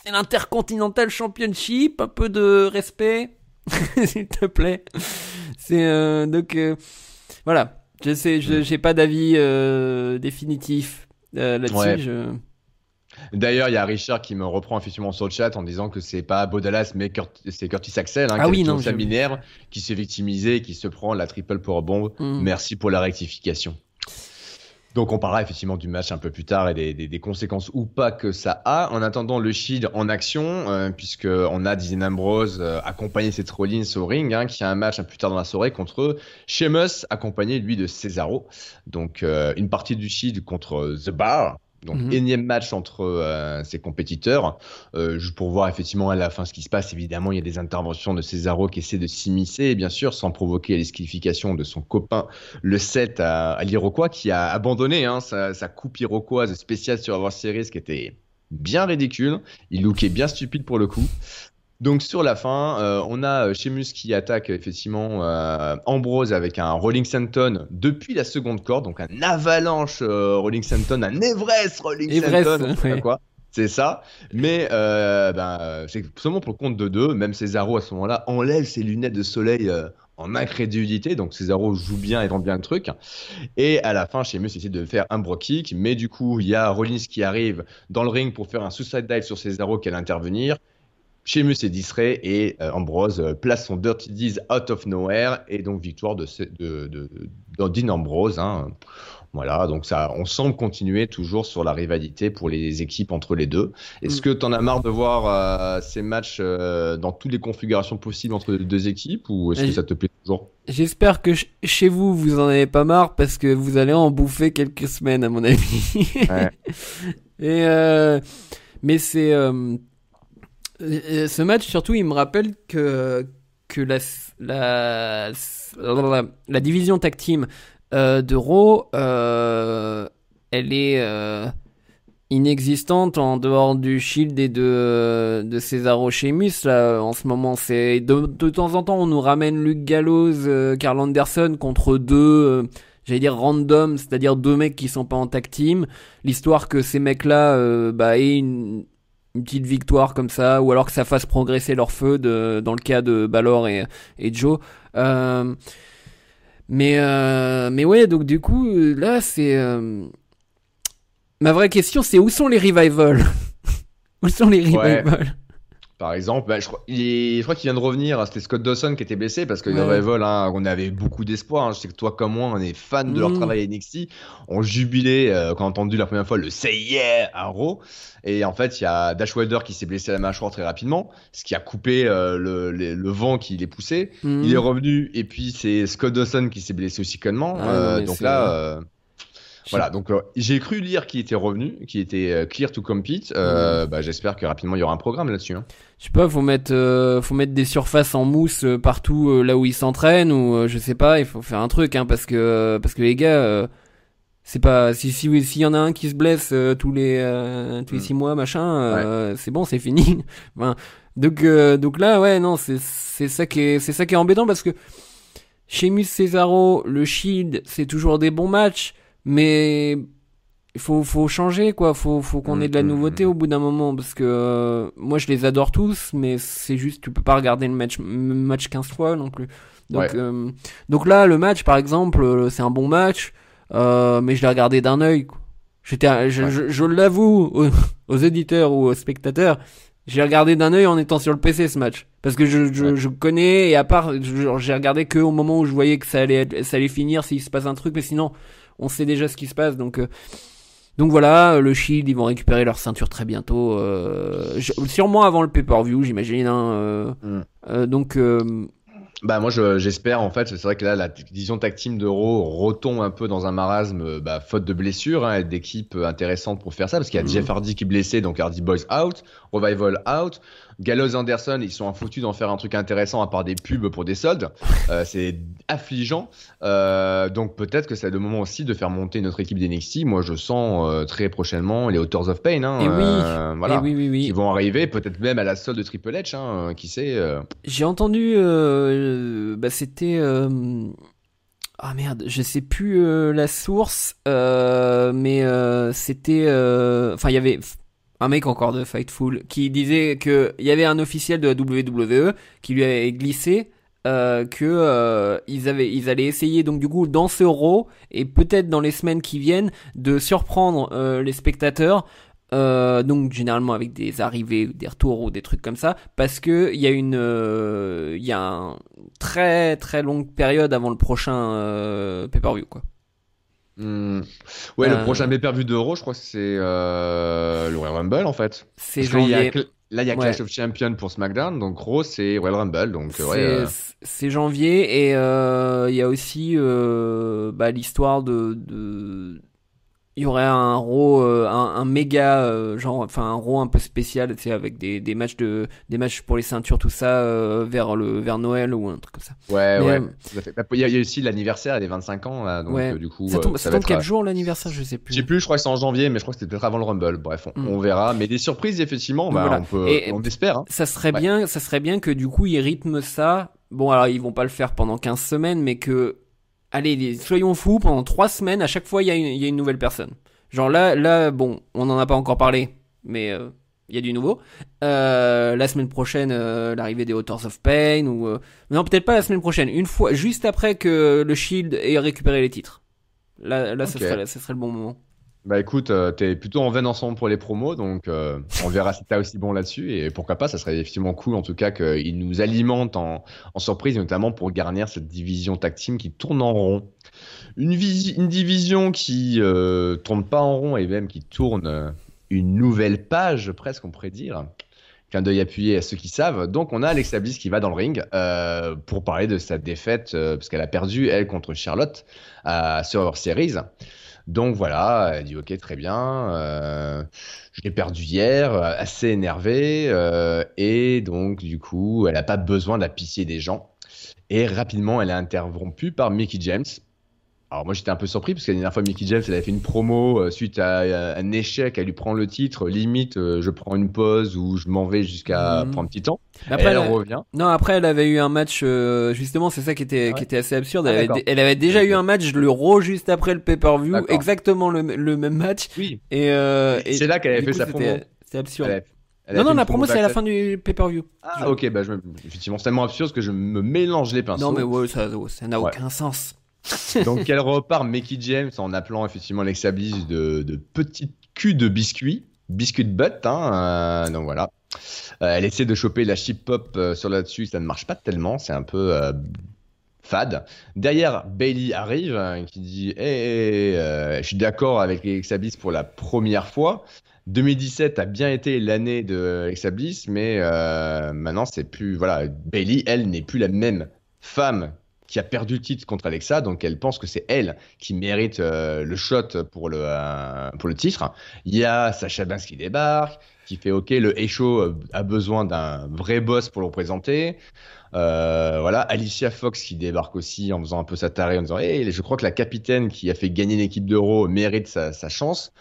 c'est l'intercontinental championship, un peu de respect. <laughs> s'il te plaît. C'est euh, donc euh, voilà. Je sais, je j'ai pas d'avis définitif là-dessus. D'ailleurs, il y a Richard qui me reprend effectivement sur le chat en disant que c'est pas Bodalas, mais c'est Curtis Axel, hein, ah qui oui, non, qui s'est victimisé, qui se prend la triple pour bombe. Mm. Merci pour la rectification. Donc on parlera effectivement du match un peu plus tard et des, conséquences ou pas que ça a. En attendant le Shield en action, euh, puisque on a Dean Ambrose euh, accompagné Seth Rollins au ring, hein, qui a un match un peu plus tard dans la soirée contre Sheamus, accompagné lui de Cesaro. Donc euh, une partie du Shield contre The Bar, donc, mhm. énième match entre euh, ses compétiteurs. Euh, juste pour voir effectivement à la fin ce qui se passe. Évidemment, il y a des interventions de Cesaro qui essaie de s'immiscer, bien sûr, sans provoquer l'esquification de son copain, le 7 à, l'Iroquois, qui a abandonné hein, sa, sa, coupe iroquoise spéciale sur Avoir Series, qui était bien ridicule. Il lookait bien stupide pour le coup. Donc sur la fin, euh, on a euh, Sheamus qui attaque effectivement euh, Ambrose avec un Rolling Senton depuis la seconde corde, donc un avalanche Rolling Senton, un Everest Rolling Senton, quoi. C'est ça, mais ben, c'est seulement pour le compte de deux. Même Cesaro à ce moment-là enlève ses lunettes de soleil en incrédulité. Donc Cesaro joue bien et vend bien le truc. Et à la fin, Sheamus essaie de faire un bro kick, mais du coup, il y a Rollins qui arrive dans le ring pour faire un suicide dive sur Cesaro qui allait intervenir. Sheamus est distrait et euh, Ambrose euh, place son Dirty Deeds out of nowhere et donc victoire de, de, de, Dean Ambrose. Hein. Voilà, donc ça, on semble continuer toujours sur la rivalité pour les équipes entre les deux. Est-ce mm. que tu en as marre de voir ces matchs dans toutes les configurations possibles entre les deux équipes ou est-ce que ça te plaît toujours? J'espère que chez vous, vous en avez pas marre parce que vous allez en bouffer quelques semaines, à mon avis. <laughs> Et mais c'est ce match surtout, il me rappelle que que la la la, division tag team euh, de Raw, euh, elle est euh, inexistante en dehors du Shield et de de Cesaro Sheamus là en ce moment. De, de temps en temps on nous ramène Luke Gallows, Carl Anderson contre deux j'allais dire random, c'est-à-dire deux mecs qui sont pas en tag team. L'histoire que ces mecs-là bah, aient une, une petite victoire comme ça, ou alors que ça fasse progresser leur feu de, dans le cas de Balor et, et Joe. Euh, mais euh, mais ouais, donc du coup là c'est euh, ma vraie question, c'est où sont les revivals? <laughs> Où sont les revivals? Par exemple, bah, je, crois, je qu'il vient de revenir. C'était Scott Dawson qui était blessé parce que ouais. Vol, hein, on avait beaucoup d'espoir. Hein. Je sais que toi, comme moi, on est fan de leur mm. travail à NXT. On jubilait euh, quand on a entendu la première fois le Say Yeah à Raw. Et en fait, il y a Dash Wilder qui s'est blessé à la mâchoire très rapidement, ce qui a coupé euh, le, le, vent qui les poussé. Mm. Il est revenu et puis c'est Scott Dawson qui s'est blessé aussi connement. Ah, euh, donc là. Voilà, donc euh, j'ai cru lire qu'il était revenu, qu'il était euh, clear to compete. Euh, bah, J'espère que rapidement il y aura un programme là-dessus. Hein. Je sais pas, faut mettre, euh, faut mettre des surfaces en mousse partout là où ils s'entraînent ou je sais pas, il faut faire un truc, hein, parce que parce que les gars, c'est pas si si s'il y en a un qui se blesse tous les tous les mm. six mois machin, c'est bon, c'est fini. <laughs> enfin, donc donc là ouais non c'est c'est ça qui est c'est ça qui est embêtant parce que chez Mus Cesaro, le Shield, c'est toujours des bons matchs mais il faut, faut changer quoi. Faut, faut qu'on ait de la mm, mm, nouveauté mm. au bout d'un moment parce que euh, moi je les adore tous mais c'est juste tu peux pas regarder le match match 15 fois non plus. Donc euh, donc là le match par exemple euh, c'est un bon match mais je l'ai regardé d'un œil j'étais je, je, l'avoue <laughs> aux, éditeurs ou aux spectateurs j'ai regardé d'un œil en étant sur le PC ce match. Parce que je, je, je connais et à part j'ai regardé que au moment où je voyais que ça allait ça allait finir s'il se passe un truc mais sinon on sait déjà ce qui se passe. Donc, euh, donc voilà, le Shield, ils vont récupérer leur ceinture très bientôt. Euh, sûrement avant le pay-per-view, j'imagine. Hein, euh, mm. donc. Bah moi j'espère en fait c'est vrai que là la division tag team d'Euro retombe un peu dans un marasme bah, faute de blessures hein, et d'équipes intéressantes pour faire ça parce qu'il y a mm. Jeff Hardy qui est blessé donc Hardy Boys out, Revival out, Gallows Anderson, ils sont foutus d'en faire un truc intéressant à part des pubs pour des soldes. Euh, c'est affligeant. Euh, donc peut-être que c'est le moment aussi de faire monter notre équipe d'NXT. Moi, je sens euh, très prochainement les Authors of Pain. Hein, et oui, voilà, oui, oui, oui, qui vont arriver, peut-être même à la solde de Triple H. Hein, qui sait. J'ai entendu, bah, c'était. Ah merde, je sais plus la source, mais c'était, enfin il y avait un mec encore de Fightful, qui disait que il y avait un officiel de la WWE qui lui avait glissé euh, que euh, ils avaient ils allaient essayer donc du coup dans ce Raw et peut-être dans les semaines qui viennent de surprendre euh, les spectateurs euh, donc généralement avec des arrivées des retours ou des trucs comme ça parce que il y a une il y a très très longue période avant le prochain pay-per-view quoi Ouais, le euh. prochain pay-per-view d'Euro, je crois que c'est euh, le Royal Rumble en fait. C'est janvier. là, il y a Clash of Champions pour SmackDown, donc Raw c'est Royal Rumble, donc ouais. C'est janvier et il y a aussi bah, l'histoire de, de il y aurait un raw euh, un, un, méga euh, genre enfin un raw un peu spécial tu sais avec des, des matchs de des matchs pour les ceintures tout ça euh, vers le vers Noël ou un truc comme ça. Ouais ouais. Bah, il y, a aussi l'anniversaire des 25 ans là donc ouais. du coup ça tombe, ça tombe quel jour l'anniversaire je sais plus. Je sais plus je crois que c'est en janvier mais je crois que c'était peut-être avant le Rumble. Bref on, on, hmm. verra. Mais des surprises effectivement bah, on peut Et, on espère hein. ça serait bien ça serait bien que du coup ils rythment ça. Bon alors ils vont pas le faire pendant 15 semaines mais que allez, soyons fous, pendant trois semaines, à chaque fois, il y, a une, y a une nouvelle personne. Genre là, là, bon, on n'en a pas encore parlé, mais euh, il y a du nouveau. Euh, la semaine prochaine, euh, l'arrivée des Authors of Pain, ou... non, peut-être pas la semaine prochaine, une fois, juste après que le Shield ait récupéré les titres. Là, là, ce, serait, ce serait le bon moment. Bah écoute, euh, t'es plutôt en veine ensemble pour les promos, donc euh, on verra si t'as aussi bon là-dessus. Et pourquoi pas, ça serait effectivement cool en tout cas qu'il nous alimente en, en, surprise, notamment pour garnir cette division tag team qui tourne en rond. Une, division qui euh, tourne pas en rond et même qui tourne euh, une nouvelle page, presque on pourrait dire. Qu'un d'œil appuyé à ceux qui savent. Donc on a Alexa Bliss qui va dans le ring pour parler de sa défaite, parce qu'elle a perdu, elle, contre Charlotte à Survivor Series. Donc voilà, elle dit ok très bien, euh, j'ai perdu hier, assez énervé, euh, et donc du coup elle n'a pas besoin de la pitié des gens. Et rapidement elle est interrompue par Mickey James. Alors moi j'étais un peu surpris parce que la dernière fois Mickey James elle avait fait une promo euh, suite à, à, un échec, elle lui prend le titre, limite euh, je prends une pause ou je m'en vais jusqu'à Mhm. prendre un petit temps. Après, et elle, elle- revient. Non, après, elle avait eu un match, euh, justement, c'est ça qui était, ouais qui était assez absurde. Ah, Elle, avait, d'accord. elle avait déjà eu un match, le Raw juste après le pay-per-view, exactement le, le même match. Oui, Et, euh, et c'est là qu'elle avait fait coup, sa promo. C'était absurde. Elle non, non, la promo, c'est à la fin du pay-per-view. Ah ok, bah je me... effectivement c'est tellement absurde que je me mélange les pinceaux. Non, mais ouais, ça, ça n'a Ouais. aucun sens. <laughs> Donc elle repart Mickey James en appelant effectivement Alexa Bliss de, de petite cul de biscuit, biscuit de butt, hein, euh, donc voilà. Euh, elle essaie de choper la chip pop euh, sur là-dessus, ça ne marche pas tellement, c'est un peu fade. Derrière, Bailey arrive hein, qui dit hey, je suis d'accord avec Alexa Bliss pour la première fois. 2017 a bien été l'année de Alexa Bliss, mais maintenant c'est plus voilà. Bailey, elle n'est plus la même femme qui a perdu le titre contre Alexa, donc elle pense que c'est elle qui mérite euh, le shot pour le, euh, pour le titre. Il y a Sacha Banks qui débarque, qui fait OK, le H.O. a besoin d'un vrai boss pour le représenter. Euh, voilà, Alicia Fox qui débarque aussi en faisant un peu sa tarée, en disant hey, je crois que la capitaine qui a fait gagner l'équipe d'Euro mérite sa chance.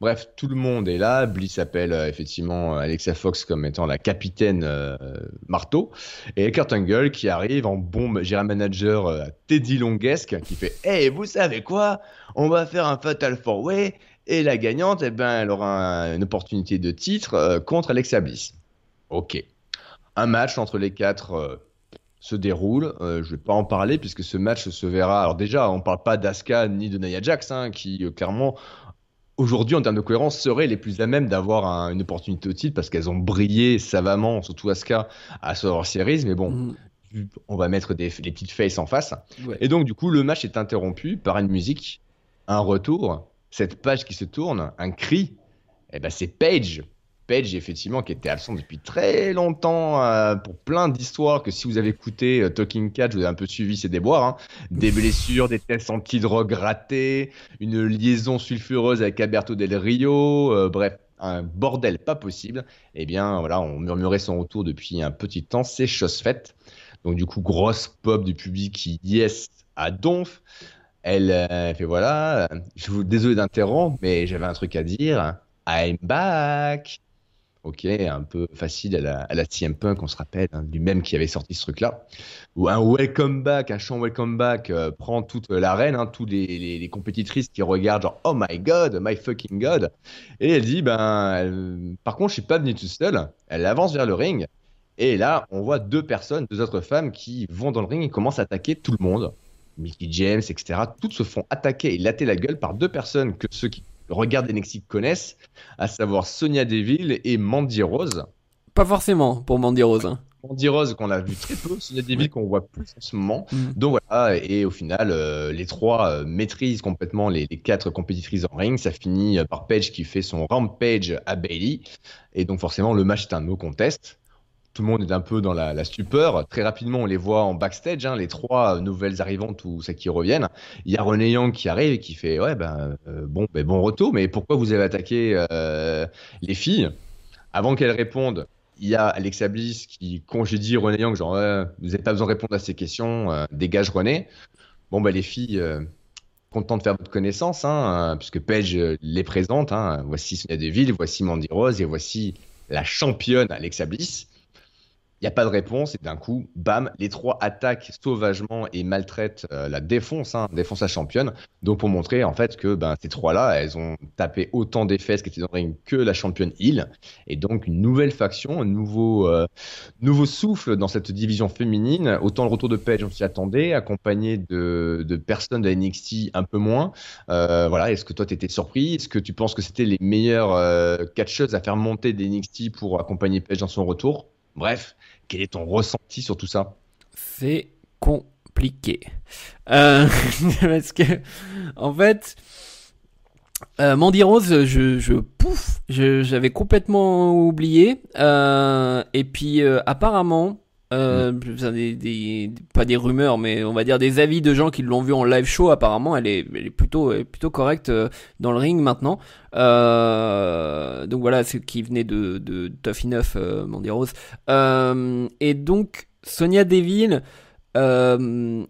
Bref, tout le monde est là. Bliss appelle euh, effectivement Alexa Fox comme étant la capitaine euh, marteau. Et Kurt Angle qui arrive en bombe gérant manager euh, Teddy Longuesque qui fait Hey, vous savez quoi? On va faire un Fatal Four Way et la gagnante, eh ben, elle aura un- une opportunité de titre euh, contre Alexa Bliss. Ok. Un match entre les quatre euh, se déroule. Euh, je vais pas en parler puisque ce match se verra. Alors déjà, on parle pas d'Asuka ni de Nia Jax, hein, qui euh, clairement aujourd'hui en termes de cohérence seraient les plus à même d'avoir un- une opportunité au titre parce qu'elles ont brillé savamment, surtout Asuka à Survivor Series. Mais bon, Mhm. on va mettre des, des petites faces en face. Ouais. Et donc, du coup, le match est interrompu par une musique, un retour, cette page qui se tourne, un cri. Et ben, c'est Paige. Paige, effectivement, qui était absent depuis très longtemps euh, pour plein d'histoires que si vous avez écouté euh, Talking Cat, vous avez un peu suivi ses déboires. hein. Des blessures, des tests anti-drogue ratés, une liaison sulfureuse avec Alberto Del Rio, euh, bref, un bordel pas possible. Eh bien, voilà, on murmurait son retour depuis un petit temps, c'est chose faite. Donc du coup, grosse pop du public qui yes à donf. Elle fait voilà, je vous désolé d'interrompre, mais j'avais un truc à dire. I'm back. Ok, un peu facile à la, à la CM Punk, on se rappelle, hein, du même qui avait sorti ce truc-là. Ou un welcome back, un chant welcome back euh, prend toute l'arène, hein, tous les, les, compétitrices qui regardent genre oh my god, my fucking god. Et elle dit ben, par contre, je suis pas venue toute seule. Elle avance vers le ring. Et là, on voit deux personnes, deux autres femmes qui vont dans le ring et commencent à attaquer tout le monde. Mickey James, etc. Toutes se font attaquer et latter la gueule par deux personnes que ceux qui regardent NXT connaissent, à savoir Sonia Deville et Mandy Rose. Pas forcément pour Mandy Rose. hein. Mandy Rose qu'on a vu très peu, Sonia Deville qu'on voit plus en ce moment. Mhm. Donc voilà, et au final, euh, les trois euh, maîtrisent complètement les, les quatre compétitrices en ring. Ça finit euh, par Paige qui fait son rampage à Bailey. Et donc forcément, le match est un no contest. Tout le monde est un peu dans la, stupeur. Très rapidement, on les voit en backstage, hein, les trois euh, nouvelles arrivantes ou celles qui reviennent. Il y a René Young qui arrive et qui fait Ouais, ben, euh, bon, ben, bon retour, mais pourquoi vous avez attaqué euh, les filles? Avant qu'elles répondent, il y a Alexa Bliss qui congédie René Young, genre Ouais, vous n'avez pas besoin de répondre à ces questions, euh, dégage René. Bon, bah, les filles, euh, content de faire votre connaissance, hein, euh, puisque Paige euh, les présente. Hein. Voici Sonia Deville, voici Mandy Rose et voici la championne Alexa Bliss. Il n'y a pas de réponse et d'un coup, bam, les trois attaquent sauvagement et maltraitent euh, la défense, hein, défense la championne. Donc pour montrer en fait que ben, ces trois-là, elles ont tapé autant des fesses qui étaient dans le ring que la championne Hill. Et donc une nouvelle faction, un nouveau, euh, nouveau souffle dans cette division féminine. Autant le retour de Paige, on s'y attendait, accompagné de, de personnes de NXT un peu moins. Euh, voilà, est-ce que toi t'étais surpris? Est-ce que tu penses que c'était les meilleures catcheuses à faire monter des NXT pour accompagner Paige dans son retour? Bref, quel est ton ressenti sur tout ça? C'est compliqué. Euh, <laughs> parce que, en fait, euh, Mandy Rose, je, je pouf, j'avais complètement oublié. Euh, et puis, euh, apparemment, euh, Mm. des, des, pas des rumeurs, mais on va dire des avis de gens qui l'ont vu en live show. Apparemment, elle est, elle est plutôt, elle est plutôt correcte euh, dans le ring maintenant. Euh, donc voilà, c'est qui venait de, de Tough Enough, euh, Mandy Rose. Euh, et donc Sonia Deville, euh,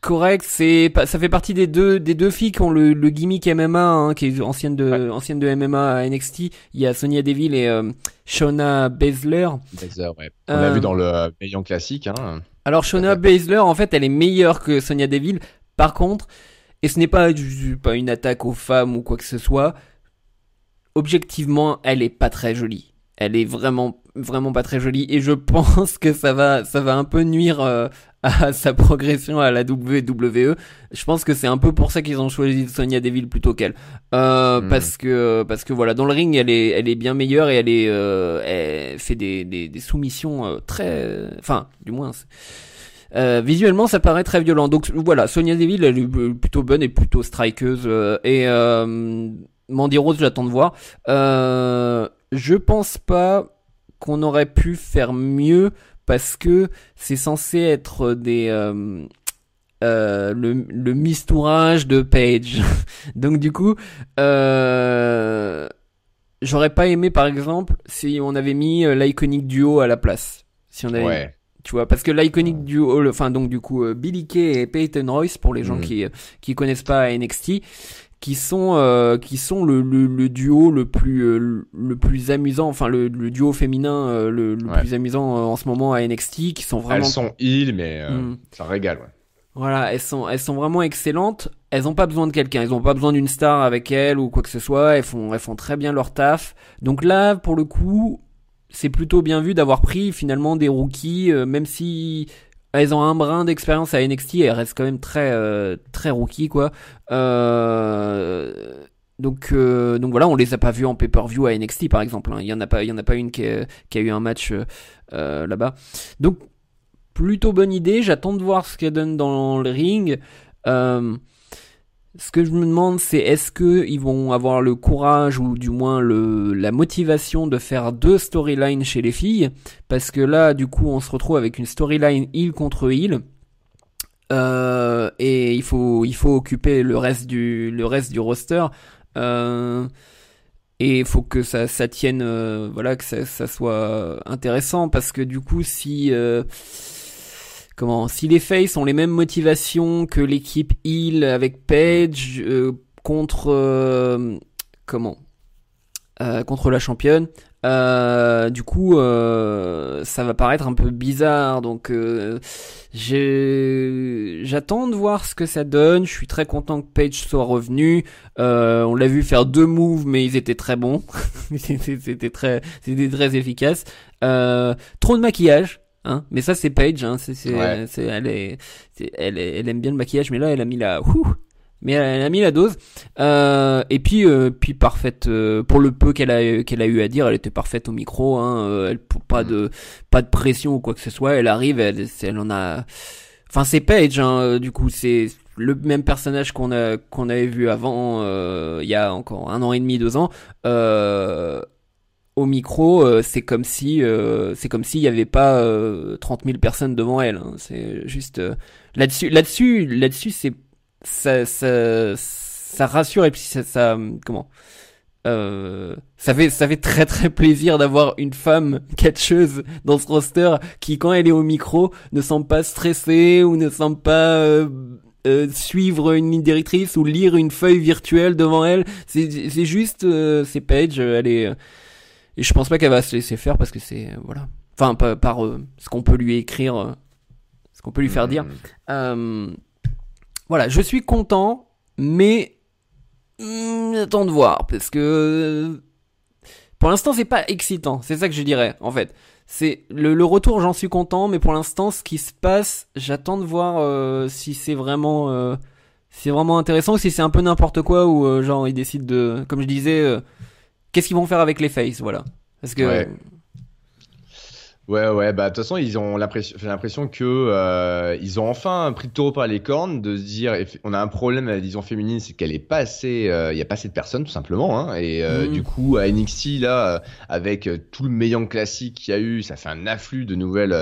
correct, c'est ça fait partie des deux des deux filles qui ont le, le gimmick MMA, hein, qui est ancienne de Ouais. ancienne de MMA à NXT. Il y a Sonia Deville et euh, Shona Baszler. Baszler, ouais. On l'a Euh, vu dans le Maillon classique. Hein. Alors Shona fait. Baszler, en fait, elle est meilleure que Sonia Deville. Par contre, et ce n'est pas une attaque aux femmes ou quoi que ce soit. Objectivement, elle est pas très jolie. Elle est vraiment vraiment pas très jolie et je <laughs> pense que ça va ça va un peu nuire euh, à <laughs> sa progression à la WWE. Je pense que c'est un peu pour ça qu'ils ont choisi Sonia Deville plutôt qu'elle. Euh, Hmm. parce que parce que voilà, dans le ring, elle est elle est bien meilleure et elle est euh, elle fait des des, des soumissions euh, très enfin, du moins euh, visuellement, ça paraît très violent. Donc voilà, Sonia Deville, elle est plutôt bonne et plutôt strikeuse. euh, et euh, Mandy Rose, j'attends de voir. Euh, je pense pas qu'on aurait pu faire mieux parce que c'est censé être des euh, euh, le, le mistourage de Page. <laughs> Donc du coup, euh, j'aurais pas aimé par exemple si on avait mis euh, l'iconic duo à la place. Si on avait Ouais. tu vois parce que l'iconic duo enfin donc du coup euh, Billy Kay et Peyton Royce pour les gens Mhm. qui euh, qui connaissent pas NXT qui sont euh, qui sont le, le, le duo le plus euh, le plus amusant enfin le, le duo féminin euh, le, Ouais. plus amusant en ce moment à NXT qui sont vraiment Elles sont heal, mais Mm. ça régale. Ouais. voilà, elles sont, elles sont vraiment excellentes. Elles ont pas besoin de quelqu'un, elles ont pas besoin d'une star avec elles ou quoi que ce soit. Elles font, elles font très bien leur taf. Donc là, pour le coup, c'est plutôt bien vu d'avoir pris finalement des rookies, euh, même si elles ont un brin d'expérience à NXT, elles restent quand même très, euh, très rookies quoi. Euh, donc, euh, donc voilà, on les a pas vus en pay-per-view à NXT par exemple. hein. Il y en a pas, il y en a pas une qui a, eu un match là-bas. Donc plutôt bonne idée. J'attends de voir ce qu'elle donne dans le ring. Ce que je me demande, c'est est-ce que ils vont avoir le courage ou du moins le la motivation de faire deux storylines chez les filles, parce que là, du coup, on se retrouve avec une storyline heel contre heel. Euh, et il faut il faut occuper le reste du le reste du roster. Euh, et il faut que ça, ça tienne, euh, voilà, que ça, ça soit intéressant parce que du coup, si euh, comment, si les Faces ont les mêmes motivations que l'équipe Heal avec Page euh, contre euh, comment, euh, contre la championne, du coup, ça va paraître un peu bizarre. Donc, j'attends de voir ce que ça donne. Je suis très content que Page soit revenu. On l'a vu faire deux moves, mais ils étaient très bons. <laughs> c'était très, c'était très efficace. Trop de maquillage. Hein, mais ça c'est Paige, hein, c'est, c'est, Ouais. c'est- elle, est, c'est- elle, est- elle aime bien le maquillage, mais là elle a mis la, ouh, mais elle, elle a mis la dose. Euh, et puis, euh, puis parfaite euh, pour le peu qu'elle a, qu'elle a eu à dire, elle était parfaite au micro. Hein, euh, elle pas de, pas de pression ou quoi que ce soit. Elle arrive, elle, elle en a. Enfin, c'est Paige, hein, euh, du coup, c'est le même personnage qu'on a qu'on avait vu avant, euh, il y a encore un an et demi, deux ans. Au micro, euh, c'est comme si euh, c'est comme s'il y avait pas euh, 30 000 personnes devant elle. hein. C'est juste euh, là-dessus, là-dessus, là-dessus, c'est ça, ça, ça rassure et puis ça, ça comment euh, ça fait ça fait très très plaisir d'avoir une femme catcheuse dans ce roster qui quand elle est au micro ne semble pas stressée ou ne semble pas euh, euh, suivre une ligne directrice ou lire une feuille virtuelle devant elle c'est juste c'est Paige elle est et je pense pas qu'elle va se laisser faire parce que c'est euh, voilà enfin par, ce qu'on peut lui écrire, ce qu'on peut lui faire dire. Hmm. voilà, je suis content, mais hmm, attends de voir parce que pour l'instant c'est pas excitant. C'est ça que je dirais en fait. C'est le, le retour, j'en suis content, mais pour l'instant, ce qui se passe, j'attends de voir si c'est vraiment c'est vraiment intéressant ou si c'est un peu n'importe quoi ou euh, genre ils décident de comme je disais euh, qu'est-ce qu'ils vont faire avec les faces voilà parce que ouais. Ouais, bah de toute façon, ils ont l'impression, j'ai l'impression que euh, ils ont enfin pris le taureau par les cornes de se dire, on a un problème à la division féminine, c'est qu'elle est pas assez, il y a pas assez de personnes tout simplement, hein, et Mhm. du coup à NXT là, avec tout le meilleur classique qu'il y a eu, ça fait un afflux de nouvelles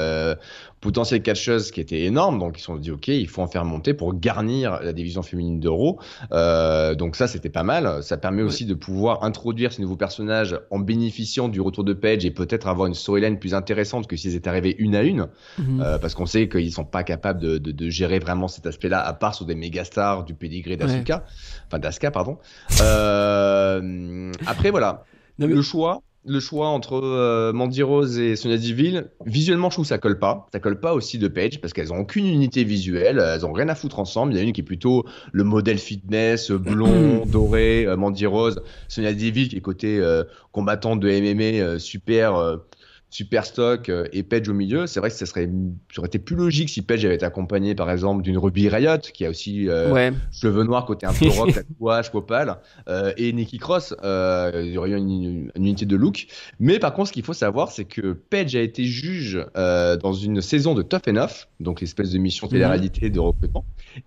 potentiel catcheuse qui était énorme. Donc ils se sont dit, OK, il faut en faire monter pour garnir la division féminine d'Euro. Euh, donc ça, c'était pas mal. Ça permet aussi de pouvoir introduire ces nouveaux personnages en bénéficiant du retour de Page et peut-être avoir une storyline plus intéressante que s'ils étaient arrivés une à une. Mhm. Euh, parce qu'on sait qu'ils sont pas capables de, de, de gérer vraiment cet aspect-là, à part sur des méga stars du pedigree d'Asuka. Enfin, d'Asuka, pardon. Euh, après, voilà. Non, mais- Le choix, le choix entre euh, Mandy Rose et Sonia Deville, visuellement, je trouve que ça colle pas. Ça colle pas aussi de Page parce qu'elles ont aucune unité visuelle, elles ont rien à foutre ensemble. Il y en a une qui est plutôt le modèle fitness, euh, blond, doré, euh, Mandy Rose, Sonia Deville qui est côté euh, combattant de MMA, super. Euh, super stock euh, et Page au milieu, c'est vrai que ça serait, ça aurait été plus logique si Page avait été accompagné par exemple d'une Ruby Riot qui a aussi euh, ouais cheveux noirs côté un peu rock, <laughs> tatouage, pâle, euh, et Nikki Cross, euh, il y aurait eu une, une unité de look. Mais par contre, ce qu'il faut savoir, c'est que Page a été juge euh, dans une saison de Tough Enough, donc l'espèce de mission télé-réalité de recrutement,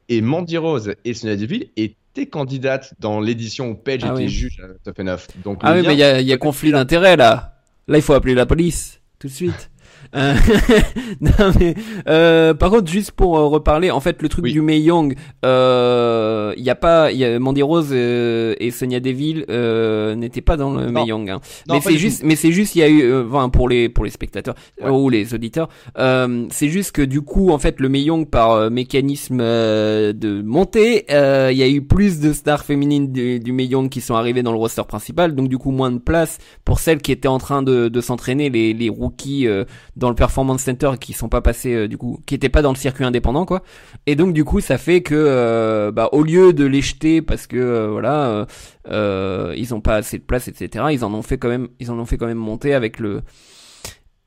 et Mandy Rose et Sonia Deville étaient candidates dans l'édition où Page Ah était oui. juge à Tough Enough. Donc, ah oui mais il y a, il y a conflit d'intérêts là là il faut appeler la police tout de suite Euh, <laughs> non mais euh, par contre juste pour euh, reparler en fait le truc Oui. du Mei Young euh, il y a pas y a Mandy Rose euh, et Sonia Deville euh, n'étaient pas dans le. Mei Young hein. Mais c'est juste mais c'est juste il y a eu euh, enfin pour les pour les spectateurs Ouais. euh, ou les auditeurs euh, c'est juste que du coup en fait le Mei Young par euh, mécanisme euh, de montée euh, il y a eu plus de stars féminines du, du Mei Young qui sont arrivées dans le roster principal donc du coup moins de place pour celles qui étaient en train de, de s'entraîner les, les rookies euh, dans le performance center qui sont pas passés euh, du coup qui étaient pas dans le circuit indépendant quoi et donc du coup ça fait que euh, bah au lieu de les jeter parce que euh, voilà euh, ils ont pas assez de place etc ils en ont fait quand même ils en ont fait quand même monter avec le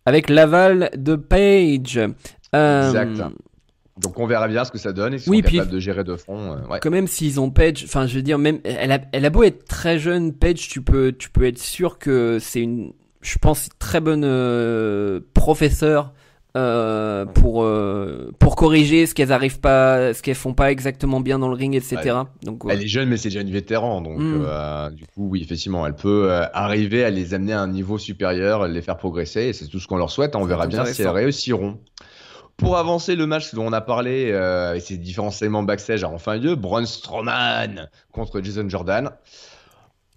avec l'aval de Page Exact. Donc on verra bien ce que ça donne et Oui, sont puis- capables de gérer de front. euh, ouais. quand même s'ils ont Page enfin je veux dire même elle a, elle a beau être très jeune Page tu peux tu peux être sûr que c'est une je pense très bonne euh, professeur euh, pour euh, pour corriger ce qu'elles arrivent pas ce qu'elles font pas exactement bien dans le ring etc donc ouais. Elle est jeune, mais c'est déjà une vétéran. Donc, Mm. euh, du coup, oui, effectivement, elle peut euh, arriver à les amener à un niveau supérieur, les faire progresser. Et c'est tout ce qu'on leur souhaite. On verra bien si elles réussiront. Pour avancer, le match dont on a parlé, euh, et ces différents segments backstage a enfin lieu. Braun Strowman contre Jason Jordan.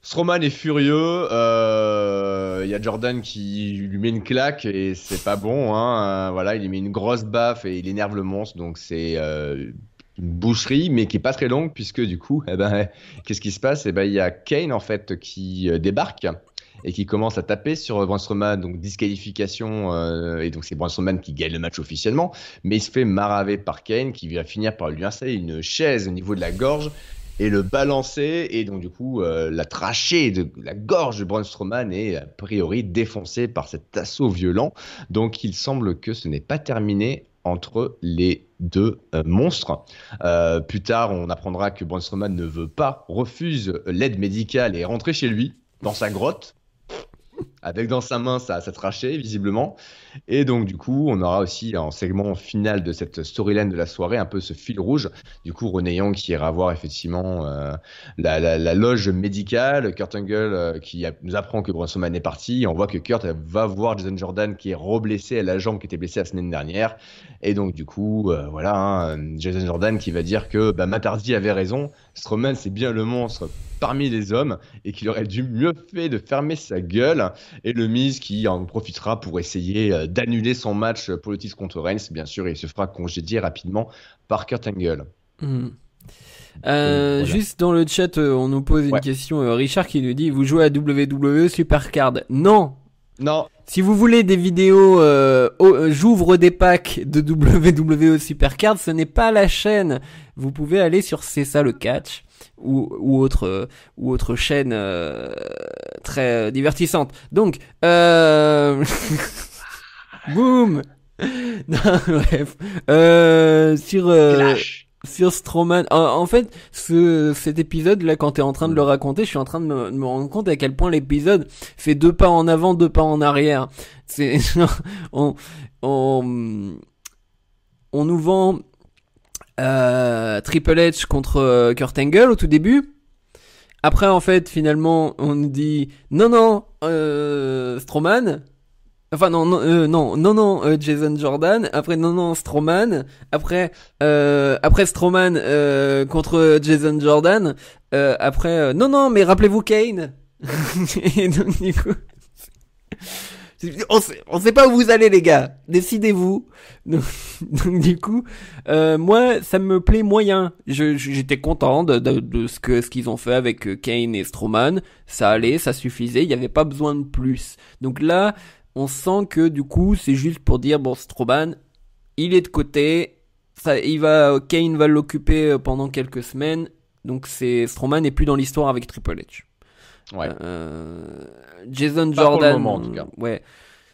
Strowman est furieux. euh, Il y a Jordan qui lui met une claque et c'est pas bon. Hein. Euh, voilà, il lui met une grosse baffe et il énerve le monstre. Donc c'est euh, une boucherie, mais qui est pas très longue puisque du coup, eh ben, <laughs> qu'est-ce qui se passe? Eh ben, il y a Kane en fait qui euh, débarque et qui commence à taper sur Braun Strowman, donc disqualification, euh, et donc c'est Braun Strowman qui gagne le match officiellement, mais il se fait maraver par Kane qui va finir par lui installer une chaise au niveau de la gorge et le balancer, et donc du coup euh, la trachée de la gorge de Braun Strowman est a priori défoncée par cet assaut violent, donc il semble que ce n'est pas terminé entre les deux euh, monstres. Euh, plus tard, on apprendra que Braun Strowman ne veut pas, refuse l'aide médicale et est rentré chez lui, dans sa grotte, avec dans sa main sa, sa trachée, visiblement. Et donc, du coup, on aura aussi en segment final de cette storyline de la soirée un peu ce fil rouge. Du coup, René Young qui ira voir effectivement euh, la, loge médicale, Kurt Angle euh, qui nous apprend que Braun Strowman est parti. On voit que Kurt va voir Jason Jordan qui est reblessé à la jambe qui était blessée la semaine dernière. Et donc, du coup, euh, voilà, hein, Jason Jordan qui va dire que bah, Matt Hardy avait raison. Strowman, c'est bien le monstre parmi les hommes et qu'il aurait dû mieux fait de fermer sa gueule. Et le Miz qui en profitera pour essayer euh, d'annuler son match pour le titre contre Reigns. Bien sûr, il se fera congédier rapidement par Kurt Angle. Hmm. Euh, voilà. Juste dans le chat, euh, on nous pose une Ouais. question. Richard qui nous dit Vous jouez à WWE Supercard Non Non. Si vous voulez des vidéos, euh, oh, j'ouvre des packs de WWE Supercard, ce n'est pas la chaîne. Vous pouvez aller sur C'est ça le catch ou, ou autre ou autre chaîne euh, très divertissante. Donc, euh... <laughs> boum. <laughs> non, bref. Euh, sur euh, sur Strowman. En, fait, ce, cet épisode là, quand t'es en train de le raconter, je suis en train de me, me rendre compte à quel point l'épisode fait deux pas en avant, deux pas en arrière. C'est <laughs> on, on on nous vend euh, Triple H contre euh, Kurt Angle au tout début. Après, en fait, finalement, on nous dit non, non, euh, Strowman. Enfin non non euh, non non non Jason Jordan après non non Strowman après après Strowman contre Jason Jordan après non non mais rappelez-vous Kane <laughs> et donc du coup on sait, on sait pas où vous allez les gars. Décidez-vous. <laughs> Donc, du coup moi ça me plaît moyen. J'étais content de, de, de, ce que ce qu'ils ont fait avec Kane et Strowman. Ça allait ça suffisait. Il y avait pas besoin de plus. Donc là on sent que du coup c'est juste pour dire bon Strowman il est de côté. Ça il va Kane va l'occuper euh, pendant quelques semaines. Donc c'est Strowman n'est plus dans l'histoire avec Triple H ouais. Jason Pas Jordan moment, en tout cas. ouais.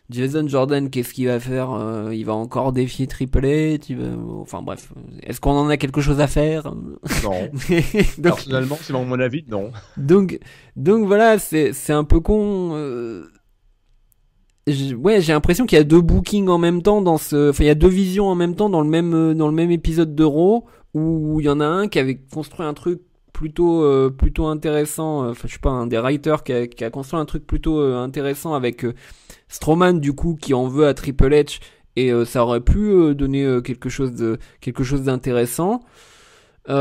Jason Jordan qu'est-ce qu'il va faire euh, il va encore défier Triple H enfin bref est-ce qu'on en a quelque chose à faire? Non. <laughs> Donc... personnellement c'est mon avis non. Donc donc voilà c'est un peu con euh ouais, j'ai l'impression qu'il y a deux bookings en même temps dans ce, enfin il y a deux visions en même temps dans le même euh, dans le même épisode d'Euro où il y en a un qui avait construit un truc plutôt euh, plutôt intéressant, euh, enfin je sais pas un des writers qui a, construit un truc plutôt euh, intéressant avec Strowman du coup qui en veut à Triple H et ça aurait pu donner quelque chose de quelque chose d'intéressant. mais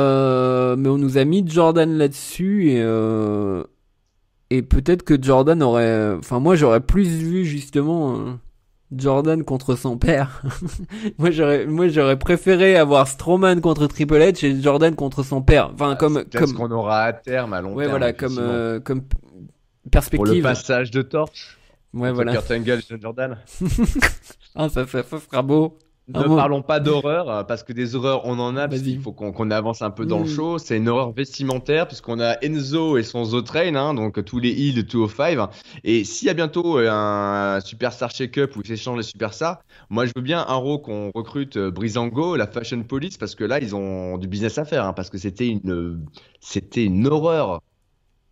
on nous a mis Jordan là-dessus et et peut-être que Jordan aurait, enfin moi j'aurais plus vu justement Jordan contre son père. <laughs> moi j'aurais, moi j'aurais préféré avoir Strowman contre Triple H et Jordan contre son père. Enfin Ah, comme comme qu'on aura à terme à long ouais terme. voilà comme euh, comme pour le perspective. passage de torche. ouais voilà. Kurt Angle Jordan. <laughs> Ah ça, ça, ça sera beau. Ne Ah bon parlons pas d'horreur, euh, parce que des horreurs, on en a, parce qu'il faut qu'on avance un peu dans le Mm. show. C'est une horreur vestimentaire, puisqu'on a Enzo et son Zotrain, hein, donc tous les heals de 205. Et s'il y a bientôt euh, un Superstar Shake-Up où ils s'échangent les Superstars, moi je veux bien un row qu'on recrute euh, Brizango, la Fashion Police, parce que là ils ont du business à faire, hein, parce que c'était une, c'était une horreur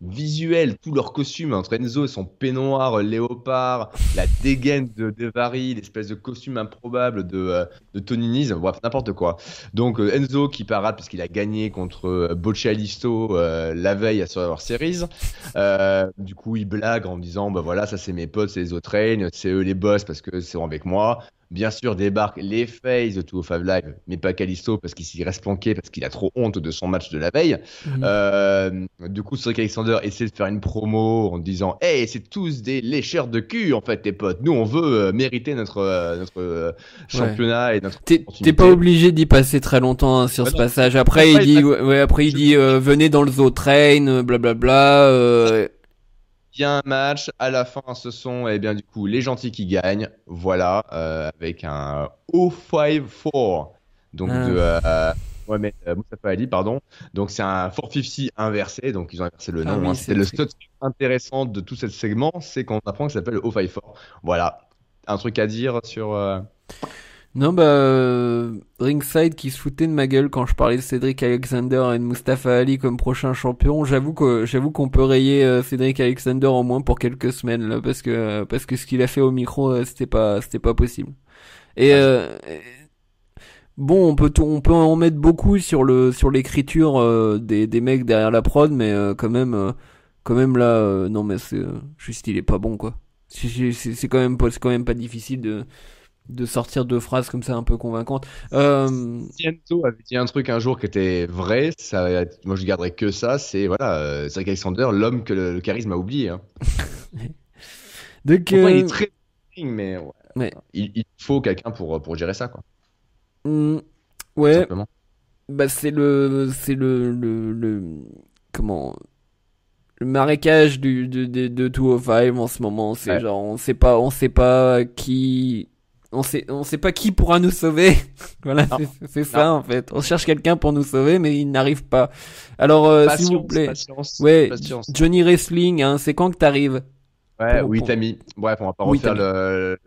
visuelle, tous leurs costumes entre Enzo et son peignoir euh, léopard, la dégaine de Devari, l'espèce de costume improbable de, euh, de n'importe quoi. Donc euh, Enzo qui parade parce qu'il a gagné contre euh, Boccialisto euh, la veille à Survivor Series. Du coup, il blague en disant bah voilà, ça c'est mes potes, c'est les autres c'est eux les boss parce que c'est avec moi. Bien sûr, débarquent les faces de 205 Live, mais pas Calisto parce qu'il s'y reste planqué parce qu'il a trop honte de son match de la veille. Mhm. Euh, du coup, Cedric Alexander essaie de faire une promo en disant Hey, c'est tous des lécheurs de cul en fait, tes potes. Nous, on veut euh, mériter notre, euh, notre euh, championnat et notre. T'es pas obligé d'y passer très longtemps hein, sur Bah ce non. passage. Après, Après, il dit, ouais, après il dit, euh, venez dans le zoo train, blablabla. Euh, Il y a un match, à la fin, ce sont eh bien, du coup, les gentils qui gagnent. Voilà, euh, avec un 054. Donc, Ah. de. Euh, Mohamed euh, Moustapha Ali, pardon. Donc, c'est un 450 inversé. Donc, ils ont inversé le Ah nom. oui, hein. c'est le truc intéressant de tout ce segment, c'est qu'on apprend que ça s'appelle le 054. Voilà. Un truc à dire sur. Euh, Non, bah, euh, Ringside qui se foutait de ma gueule quand je parlais de Cédric Alexander et de Mustafa Ali comme prochain champion. J'avoue que, j'avoue qu'on peut rayer euh, Cédric Alexander au moins pour quelques semaines, là, parce que, parce que ce qu'il a fait au micro, euh, c'était pas, c'était pas possible. Et, euh, et- bon, on peut, tout- on peut en mettre beaucoup sur le, sur l'écriture euh, des, des mecs derrière la prod, mais euh, quand même, euh, quand même là, euh, non, mais c'est, euh, juste il est pas bon, quoi. C'est, c'est c'est quand même pas, c'est quand même pas difficile de, de sortir deux phrases comme ça un peu convaincantes. Euh, Si Enzo avait dit un truc un jour qui était vrai, ça, moi je garderais que ça, c'est voilà, euh, Cedric Alexander, l'homme que le, le charisme a oublié. Hein. <laughs> donc, il euh, est très bon, mais ouais. Il, il faut quelqu'un pour, pour gérer ça, quoi. tout ouais, simplement. bah c'est le, c'est le, le, le, comment, le marécage du, de, de, de 205 en ce moment. C'est Ouais. genre, on sait pas, on sait pas qui, on sait, on sait pas qui pourra nous sauver. <laughs> voilà, c'est- ça en fait. On cherche quelqu'un pour nous sauver, mais il n'arrive pas. Alors, euh, s'il vous plaît. patience, Ouais, patience. Johnny Wrestling, hein, c'est quand que t'arrives? Ouais, pour- oui, pour- Tammy. Bref, on va pas Oui, refaire le.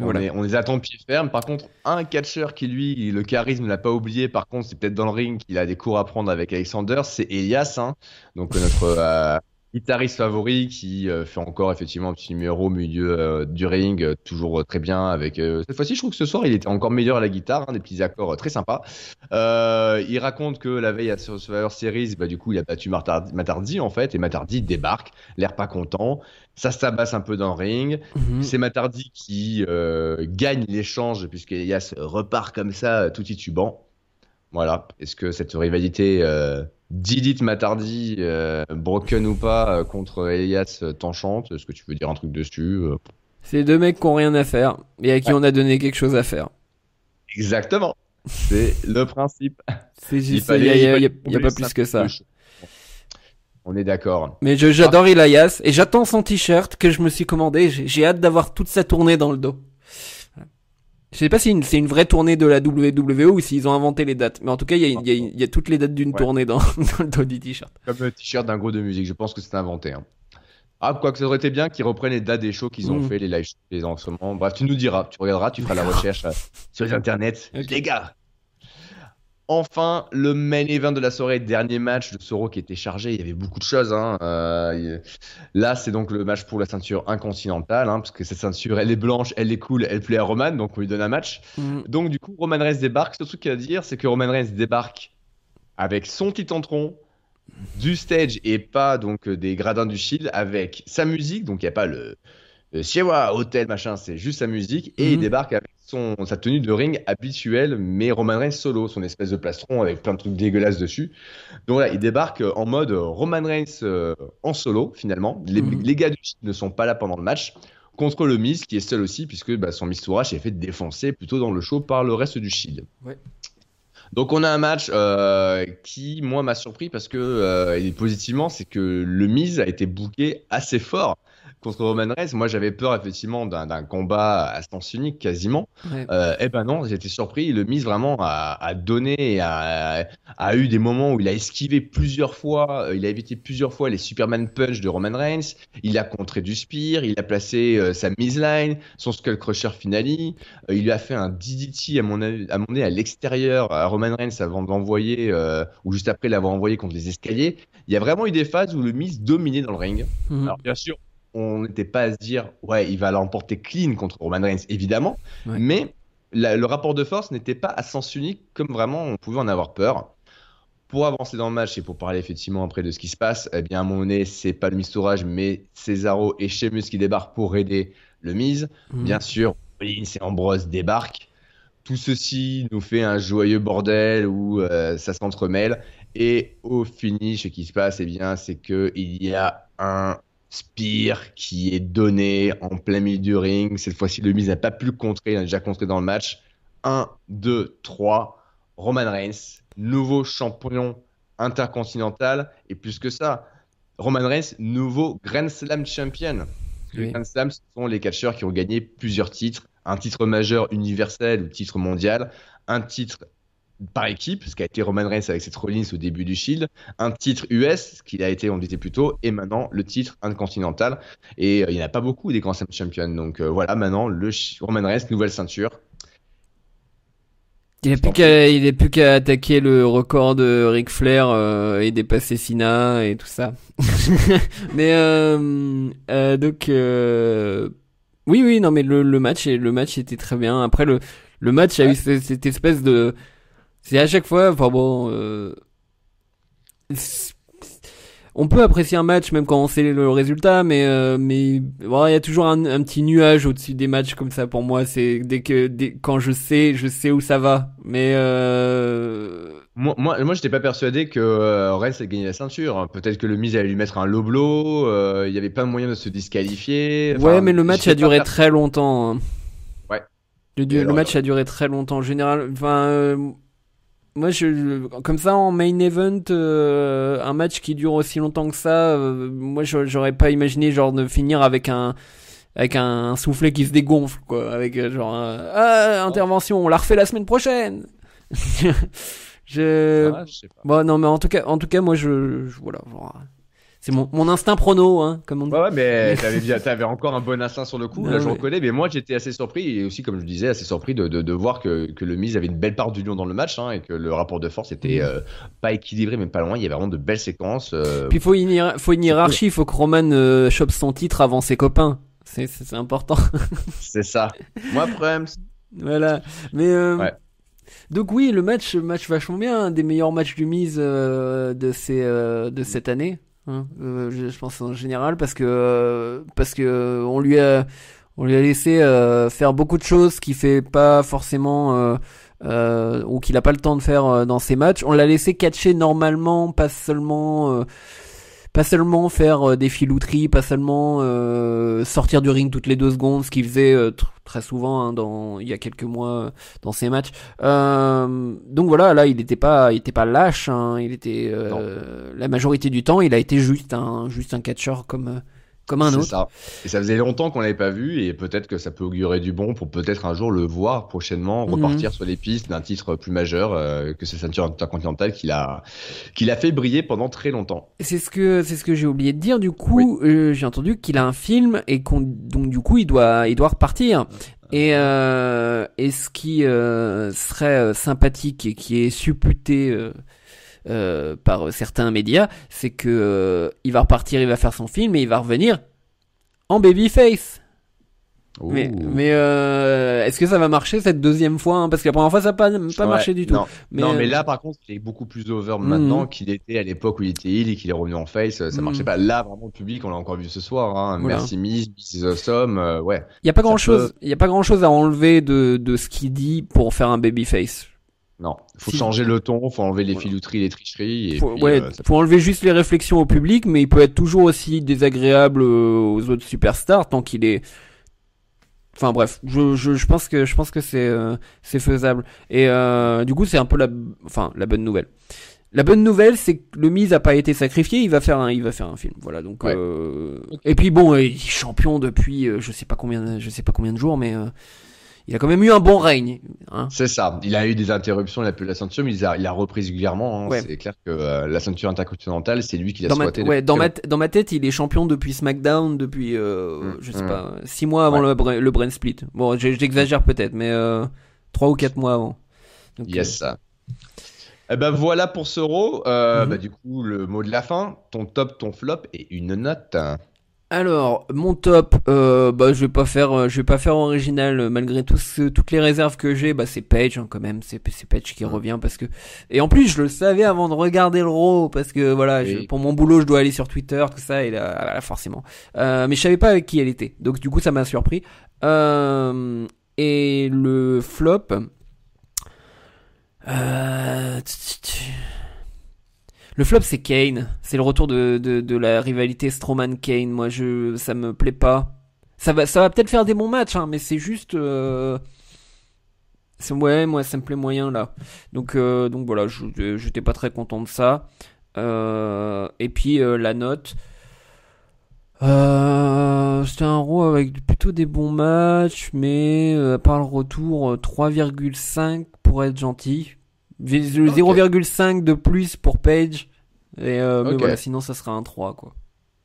On, est- on les attend pied ferme. Par contre, un catcheur qui, lui, le charisme ne l'a pas oublié. Par contre, c'est peut-être dans le ring qu'il a des cours à prendre avec Alexander. C'est Elias, hein. donc euh, notre euh, guitariste favori qui euh, fait encore effectivement un petit numéro au milieu euh, du ring, euh, toujours très bien. Avec cette fois-ci, je trouve que ce soir, il était encore meilleur à la guitare, hein, des petits accords très sympas. Il raconte que la veille à Survivor Series, bah, du coup, il a battu Matardi, en fait, et Matardi débarque, l'air pas content. Ça se tabasse un peu dans le ring. Mhm. C'est Matardi qui gagne l'échange puisque Elias repart comme ça tout titubant. Voilà. Est-ce que cette rivalité Didit Matardi, euh, broken ou pas, euh, contre Elias t'enchante Est-ce que tu veux dire un truc dessus Euh, C'est deux mecs qui ont rien à faire et à qui on a donné quelque chose à faire. Exactement. C'est le principe. C'est juste, il fallait- y a, y a- il y a- fallait y a prouver pas plus que ça. On est d'accord. Mais je- j'adore Elias et j'attends son t-shirt que je me suis commandé. J'ai hâte d'avoir toute sa tournée dans le dos. Je sais pas si c'est une vraie tournée de la WWE ou s'ils ont inventé les dates. Mais en tout cas, il y a, il y a- il y a toutes les dates d'une Ouais. tournée dans, <laughs> dans le dos du t-shirt. Comme le t-shirt d'un groupe de musique. Je pense que c'est inventé. hein. Ah, quoi que ça aurait été bien qu'ils reprennent les dates des shows qu'ils ont Mm. fait, les live shows, les enregistrements. Bref, tu nous diras, tu regarderas, tu feras la <laughs> recherche euh, sur les internets. Ok. Les gars Enfin, le main event de la soirée, dernier match de Soro qui était chargé. Il y avait beaucoup de choses. hein. Euh, Là, c'est donc le match pour la ceinture incontinentale, hein, parce que cette ceinture, elle est blanche, elle est cool, elle plaît à Roman, donc on lui donne un match. Mhm. Donc du coup, Roman Reigns débarque. Ce truc à dire, c'est que Roman Reigns débarque avec son titantron du stage et pas donc des gradins du Shield avec sa musique. Donc il n'y a pas le, le Siewa Hotel machin, c'est juste sa musique et il Mhm. débarque avec son sa tenue de ring habituelle, mais Roman Reigns solo, son espèce de plastron avec plein de trucs dégueulasses dessus. Donc là, il débarque euh, en mode euh, Roman Reigns euh, en solo finalement. Les, Mhm. les gars du Shield ne sont pas là pendant le match contre le Miz qui est seul aussi puisque bah, son Mistourage est fait défoncer plutôt dans le show par le reste du Shield. Ouais. Donc on a un match euh, qui moi m'a surpris parce que euh, et positivement c'est que le Miz a été booké assez fort contre Roman Reigns. Moi j'avais peur effectivement d'un combat à sens unique quasiment. Ouais. Euh, eh ben non, j'étais surpris. Le Miz vraiment a, a donné, et a, a eu des moments où il a esquivé plusieurs fois, euh, il a évité plusieurs fois les Superman Punch de Roman Reigns. Il a contré du spear, il a placé euh, sa Miz Line, son Skull Crusher finale. Euh, il lui a fait un DDT à mon à mon nez à l'extérieur à Roman Reigns avant de l'envoyer euh, ou juste après l'avoir envoyé contre les escaliers. Il y a vraiment eu des phases où le Miz dominait dans le ring. Mhm. Alors bien sûr, on n'était pas à se dire ouais, il va l'emporter clean contre Roman Reigns évidemment, Ouais. mais la- le rapport de force n'était pas à sens unique comme vraiment on pouvait en avoir peur. Pour avancer dans le match et pour parler effectivement après de ce qui se passe, eh bien à mon nez, c'est pas le Mistourage mais Cesaro et Sheamus qui débarquent pour aider le Miz. Mhm. Bien sûr, Rollins et Ambrose débarquent. Tout ceci nous fait un joyeux bordel où euh, ça s'entremêle. Et au finish, ce qui se passe, eh bien, c'est que il y a un spear qui est donné en plein milieu du ring. Cette fois-ci, le Miz n'a pas pu le contrer, il a déjà contré dans le match. 1, 2, 3. Roman Reigns, nouveau champion intercontinental. Et plus que ça, Roman Reigns, nouveau Grand Slam champion. Les. Grand Slam, ce sont les catcheurs qui ont gagné plusieurs titres. Un titre majeur universel ou titre mondial. Un titre par équipe, ce qu'a été Roman Reigns avec cette Rollins au début du Shield. Un titre US, ce qu'il a été, on le disait plus tôt. Et maintenant, le titre intercontinental. Et euh, il n'y en a pas beaucoup des Grand Slam champions. Donc euh, voilà, maintenant, le Roman Reigns, nouvelle ceinture. Il a plus qu'à, a plus qu'à attaquer le record de Ric Flair euh, et dépasser Cena et tout ça. <laughs> mais euh, euh, donc euh, oui oui non mais le, le match le match était très bien. Après le le match a eu cette, cette espèce de c'est à chaque fois enfin bon euh, on peut apprécier un match même quand on sait le résultat, mais euh, mais voilà, il y a toujours un, un petit nuage au-dessus des matchs comme ça pour moi. C'est dès que dès, quand je sais, je sais où ça va. Mais euh, Moi, moi, moi j'étais pas persuadé que euh, allait gagner la ceinture. Peut-être que le Miz allait lui mettre un low blow. il y avait pas de moyen de se disqualifier. Enfin, ouais, mais le match a duré très longtemps. hein. Ouais. Le, alors, match a duré très longtemps. En général, enfin, moi, je, comme ça, en main event, euh, un match qui dure aussi longtemps que ça, euh, moi, j'aurais pas imaginé genre de finir avec un avec un soufflet qui se dégonfle, quoi, avec euh, genre ah, intervention, on la refait la semaine prochaine. <laughs> je, ah, je sais pas. bon, non, mais en tout cas, en tout cas, moi, je, je voilà. C'est mon, mon, instinct prono, hein, comme on dit. Ouais, mais t'avais, bien, <laughs> t'avais encore un bon instinct sur le coup. là, je reconnais. Mais moi, j'étais assez surpris et aussi, comme je disais, assez surpris de, de, de voir que, que le Miz avait une belle part d'union dans le match hein, et que le rapport de force était euh, pas équilibré, mais pas loin. Il y avait vraiment de belles séquences. Euh... Puis faut une, faut une hiérarchie. Il faut que Roman euh, chope son titre avant ses copains. C'est, c'est, important. <laughs> c'est ça. Moi, Prems. Voilà. Mais. Euh... Ouais. Donc oui, le match, match vachement bien, un des meilleurs matchs du Miz de ces de cette année. Hein, euh, je, pense en général parce que euh, parce que euh, on lui a on lui a laissé faire beaucoup de choses qu'il fait pas forcément ou qu'il a pas le temps de faire dans ses matchs. On l'a laissé catcher normalement, pas seulement pas seulement faire euh, des filouteries, pas seulement euh, sortir du ring toutes les deux secondes, ce qu'il faisait euh, très souvent hein, dans il y a quelques mois dans ses matchs. donc voilà, là il n'était pas, il était pas lâche. Hein, il était la majorité du temps, il a été juste un juste un catcheur comme comme un autre. Ça. Et ça faisait longtemps qu'on l'avait pas vu et peut-être que ça peut augurer du bon pour peut-être un jour le voir prochainement mhm. repartir sur les pistes d'un titre plus majeur euh, que cette ceinture intercontinentale qu'il a qu'il a fait briller pendant très longtemps. C'est ce que c'est ce que j'ai oublié de dire du coup euh, j'ai entendu qu'il a un film et qu'on donc du coup il doit il doit repartir. Et, euh, et ce qui euh, serait sympathique et qui est supputé euh, par certains médias, c'est que euh, il va repartir, il va faire son film et il va revenir en babyface. Mais, mais euh, est-ce que ça va marcher cette deuxième fois hein? Parce que la première fois, ça n'a pas, pas marché du tout. Non, mais, non, mais là, par contre, il est beaucoup plus over maintenant mhm. qu'il était à l'époque où il était il et qu'il est revenu en face. Ça mhm. marchait pas. Là, vraiment, le public, on l'a encore vu ce soir. Hein. Merci Miss, Miss Awesome. ouais. Il n'y a pas grand chose. Il y a pas grand chose à enlever de, de ce qu'il dit pour faire un babyface. Non, faut changer le ton, faut enlever les filouteries, les tricheries. Et faut, ouais, euh, faut enlever juste les réflexions au public, mais il peut être toujours aussi désagréable euh, aux autres superstars tant qu'il est. Enfin bref, je, je, je, pense que je pense que c'est euh, c'est faisable. Et euh, du coup, c'est un peu la enfin la bonne nouvelle. La bonne nouvelle, c'est que le Miz a pas été sacrifié, il va faire un, il va faire un film, voilà. Donc, euh... et puis bon, il est champion depuis, je sais pas combien, je sais pas combien de jours, mais il a quand même eu un bon règne. Hein. C'est ça. Il a eu des interruptions, il a plus la ceinture, mais il a, il a repris régulièrement. Hein. C'est clair que euh, la ceinture intercontinentale, c'est lui qui l'a squatté. Ouais, dans, ma dans ma tête, il est champion depuis SmackDown, depuis, euh, mm, je sais mm. pas, six mois avant le, le brain split. Bon, j'exagère peut-être, mais euh, trois ou quatre mois avant. Donc, yes, ça. Eh ben voilà pour ce row. Euh, mm-hmm. bah, du coup, le mot de la fin, ton top, ton flop et une note. Alors, mon top, euh, bah, je vais pas faire, euh, je vais pas faire original euh, malgré tout toutes les réserves que j'ai. Bah, c'est Page hein, quand même, c'est Page qui revient parce que. Et en plus, je le savais avant de regarder le Raw parce que voilà, pour mon boulot, je dois aller sur Twitter, tout ça et là, forcément. Euh, mais je savais pas avec qui elle était, donc du coup, ça m'a surpris. Euh, et le flop. Euh... Le flop, c'est Kane. C'est le retour de, de, la rivalité Strowman-Kane. Moi, je, ça me plaît pas. Ça va, ça va peut-être faire des bons matchs, hein, mais c'est juste. Euh... Ouais, moi, ça me plaît moyen là. Donc, euh, donc voilà, j'étais pas très content de ça. Euh... Et puis euh, la note. Euh, c'était un row avec plutôt des bons matchs, mais euh, part le retour, 3,5 pour être gentil. 0,5 de plus pour Page. Et euh, mais voilà, sinon ça sera un 3 quoi.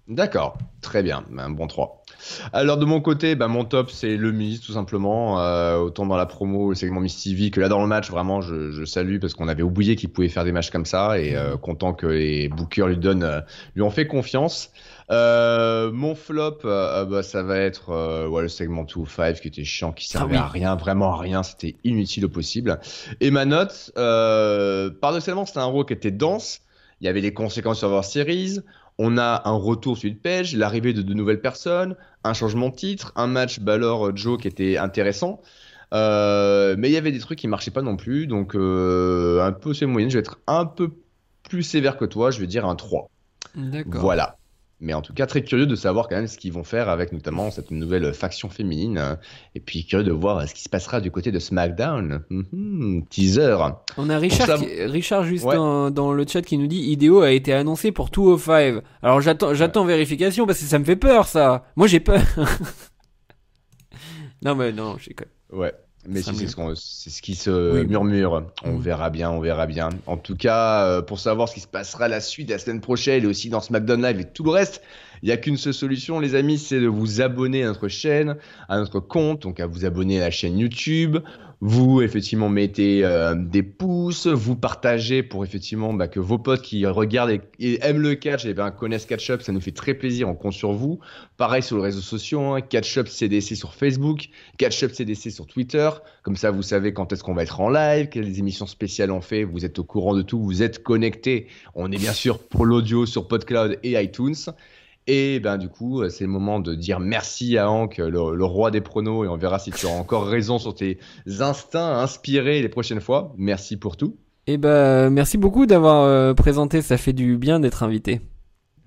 D'accord, très bien, un bon 3. Alors de mon côté, bah, mon top c'est le Miz tout simplement, euh, autant dans la promo, le segment Miss TV que là dans le match, vraiment je, je salue parce qu'on avait oublié qu'il pouvait faire des matchs comme ça et euh, content que les bookers lui donnent, euh, lui ont fait confiance. Euh, mon flop, euh, bah, ça va être euh, ouais, le segment 2-5 qui était chiant, qui servait ah à rien, vraiment à rien, c'était inutile au possible. Et ma note, paradoxalement, c'était un row qui était dense, il y avait les conséquences sur leur series, on a un retour sur une page, l'arrivée de de nouvelles personnes, un changement de titre, un match Balor-Joe qui était intéressant. mais il y avait des trucs qui marchaient pas non plus, donc un peu c'est moyen. Je vais être un peu plus sévère que toi, je vais dire un 3. D'accord. Voilà. Mais en tout cas, très curieux de savoir quand même ce qu'ils vont faire avec notamment cette nouvelle faction féminine. hein. Et puis curieux de voir ce qui se passera du côté de SmackDown. Mhm, teaser. On a Richard, ça- qui- Richard juste Ouais. dans, dans le chat qui nous dit Ideo a été annoncé pour 205. Alors j'attends, j'attends vérification parce que ça me fait peur ça. Moi j'ai peur. <laughs> non mais non, je déconne. Ouais. Mais si, c'est ce, qu'on- c'est ce qui se Oui. murmure. On verra bien, on verra bien. En tout cas, euh, pour savoir ce qui se passera la suite la semaine prochaine et aussi dans SmackDown Live et tout le reste, il n'y a qu'une seule solution, les amis, c'est de vous abonner à notre chaîne, à notre compte, donc à vous abonner à la chaîne YouTube. Vous, effectivement, mettez euh, des pouces, vous partagez pour effectivement bah, que vos potes qui regardent et, aiment le catch et ben, connaissent Catch Up, ça nous fait très plaisir, on compte sur vous. Pareil sur les réseaux sociaux, hein, Catch Up CDC sur Facebook, Catch Up CDC sur Twitter. Comme ça, vous savez quand est-ce qu'on va être en live, quelles émissions spéciales on fait. Vous êtes au courant de tout, vous êtes connectés. On est bien sûr pour l'audio sur PodCloud et iTunes. Et ben du coup, euh, c'est le moment de dire merci à Hank, le, le roi des pronos, et on verra si tu as encore raison sur tes instincts inspirés les prochaines fois. Merci pour tout. Et bah merci beaucoup d'avoir euh, présenté, ça fait du bien d'être invité.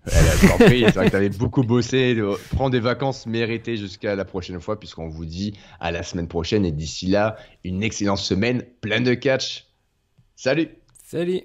T'en prie, c'est vrai que tu avais <laughs> beaucoup bossé. Prends des vacances méritées jusqu'à la prochaine fois, puisqu'on vous dit à la semaine prochaine. Et d'ici là, une excellente semaine pleine de catch. Salut Salut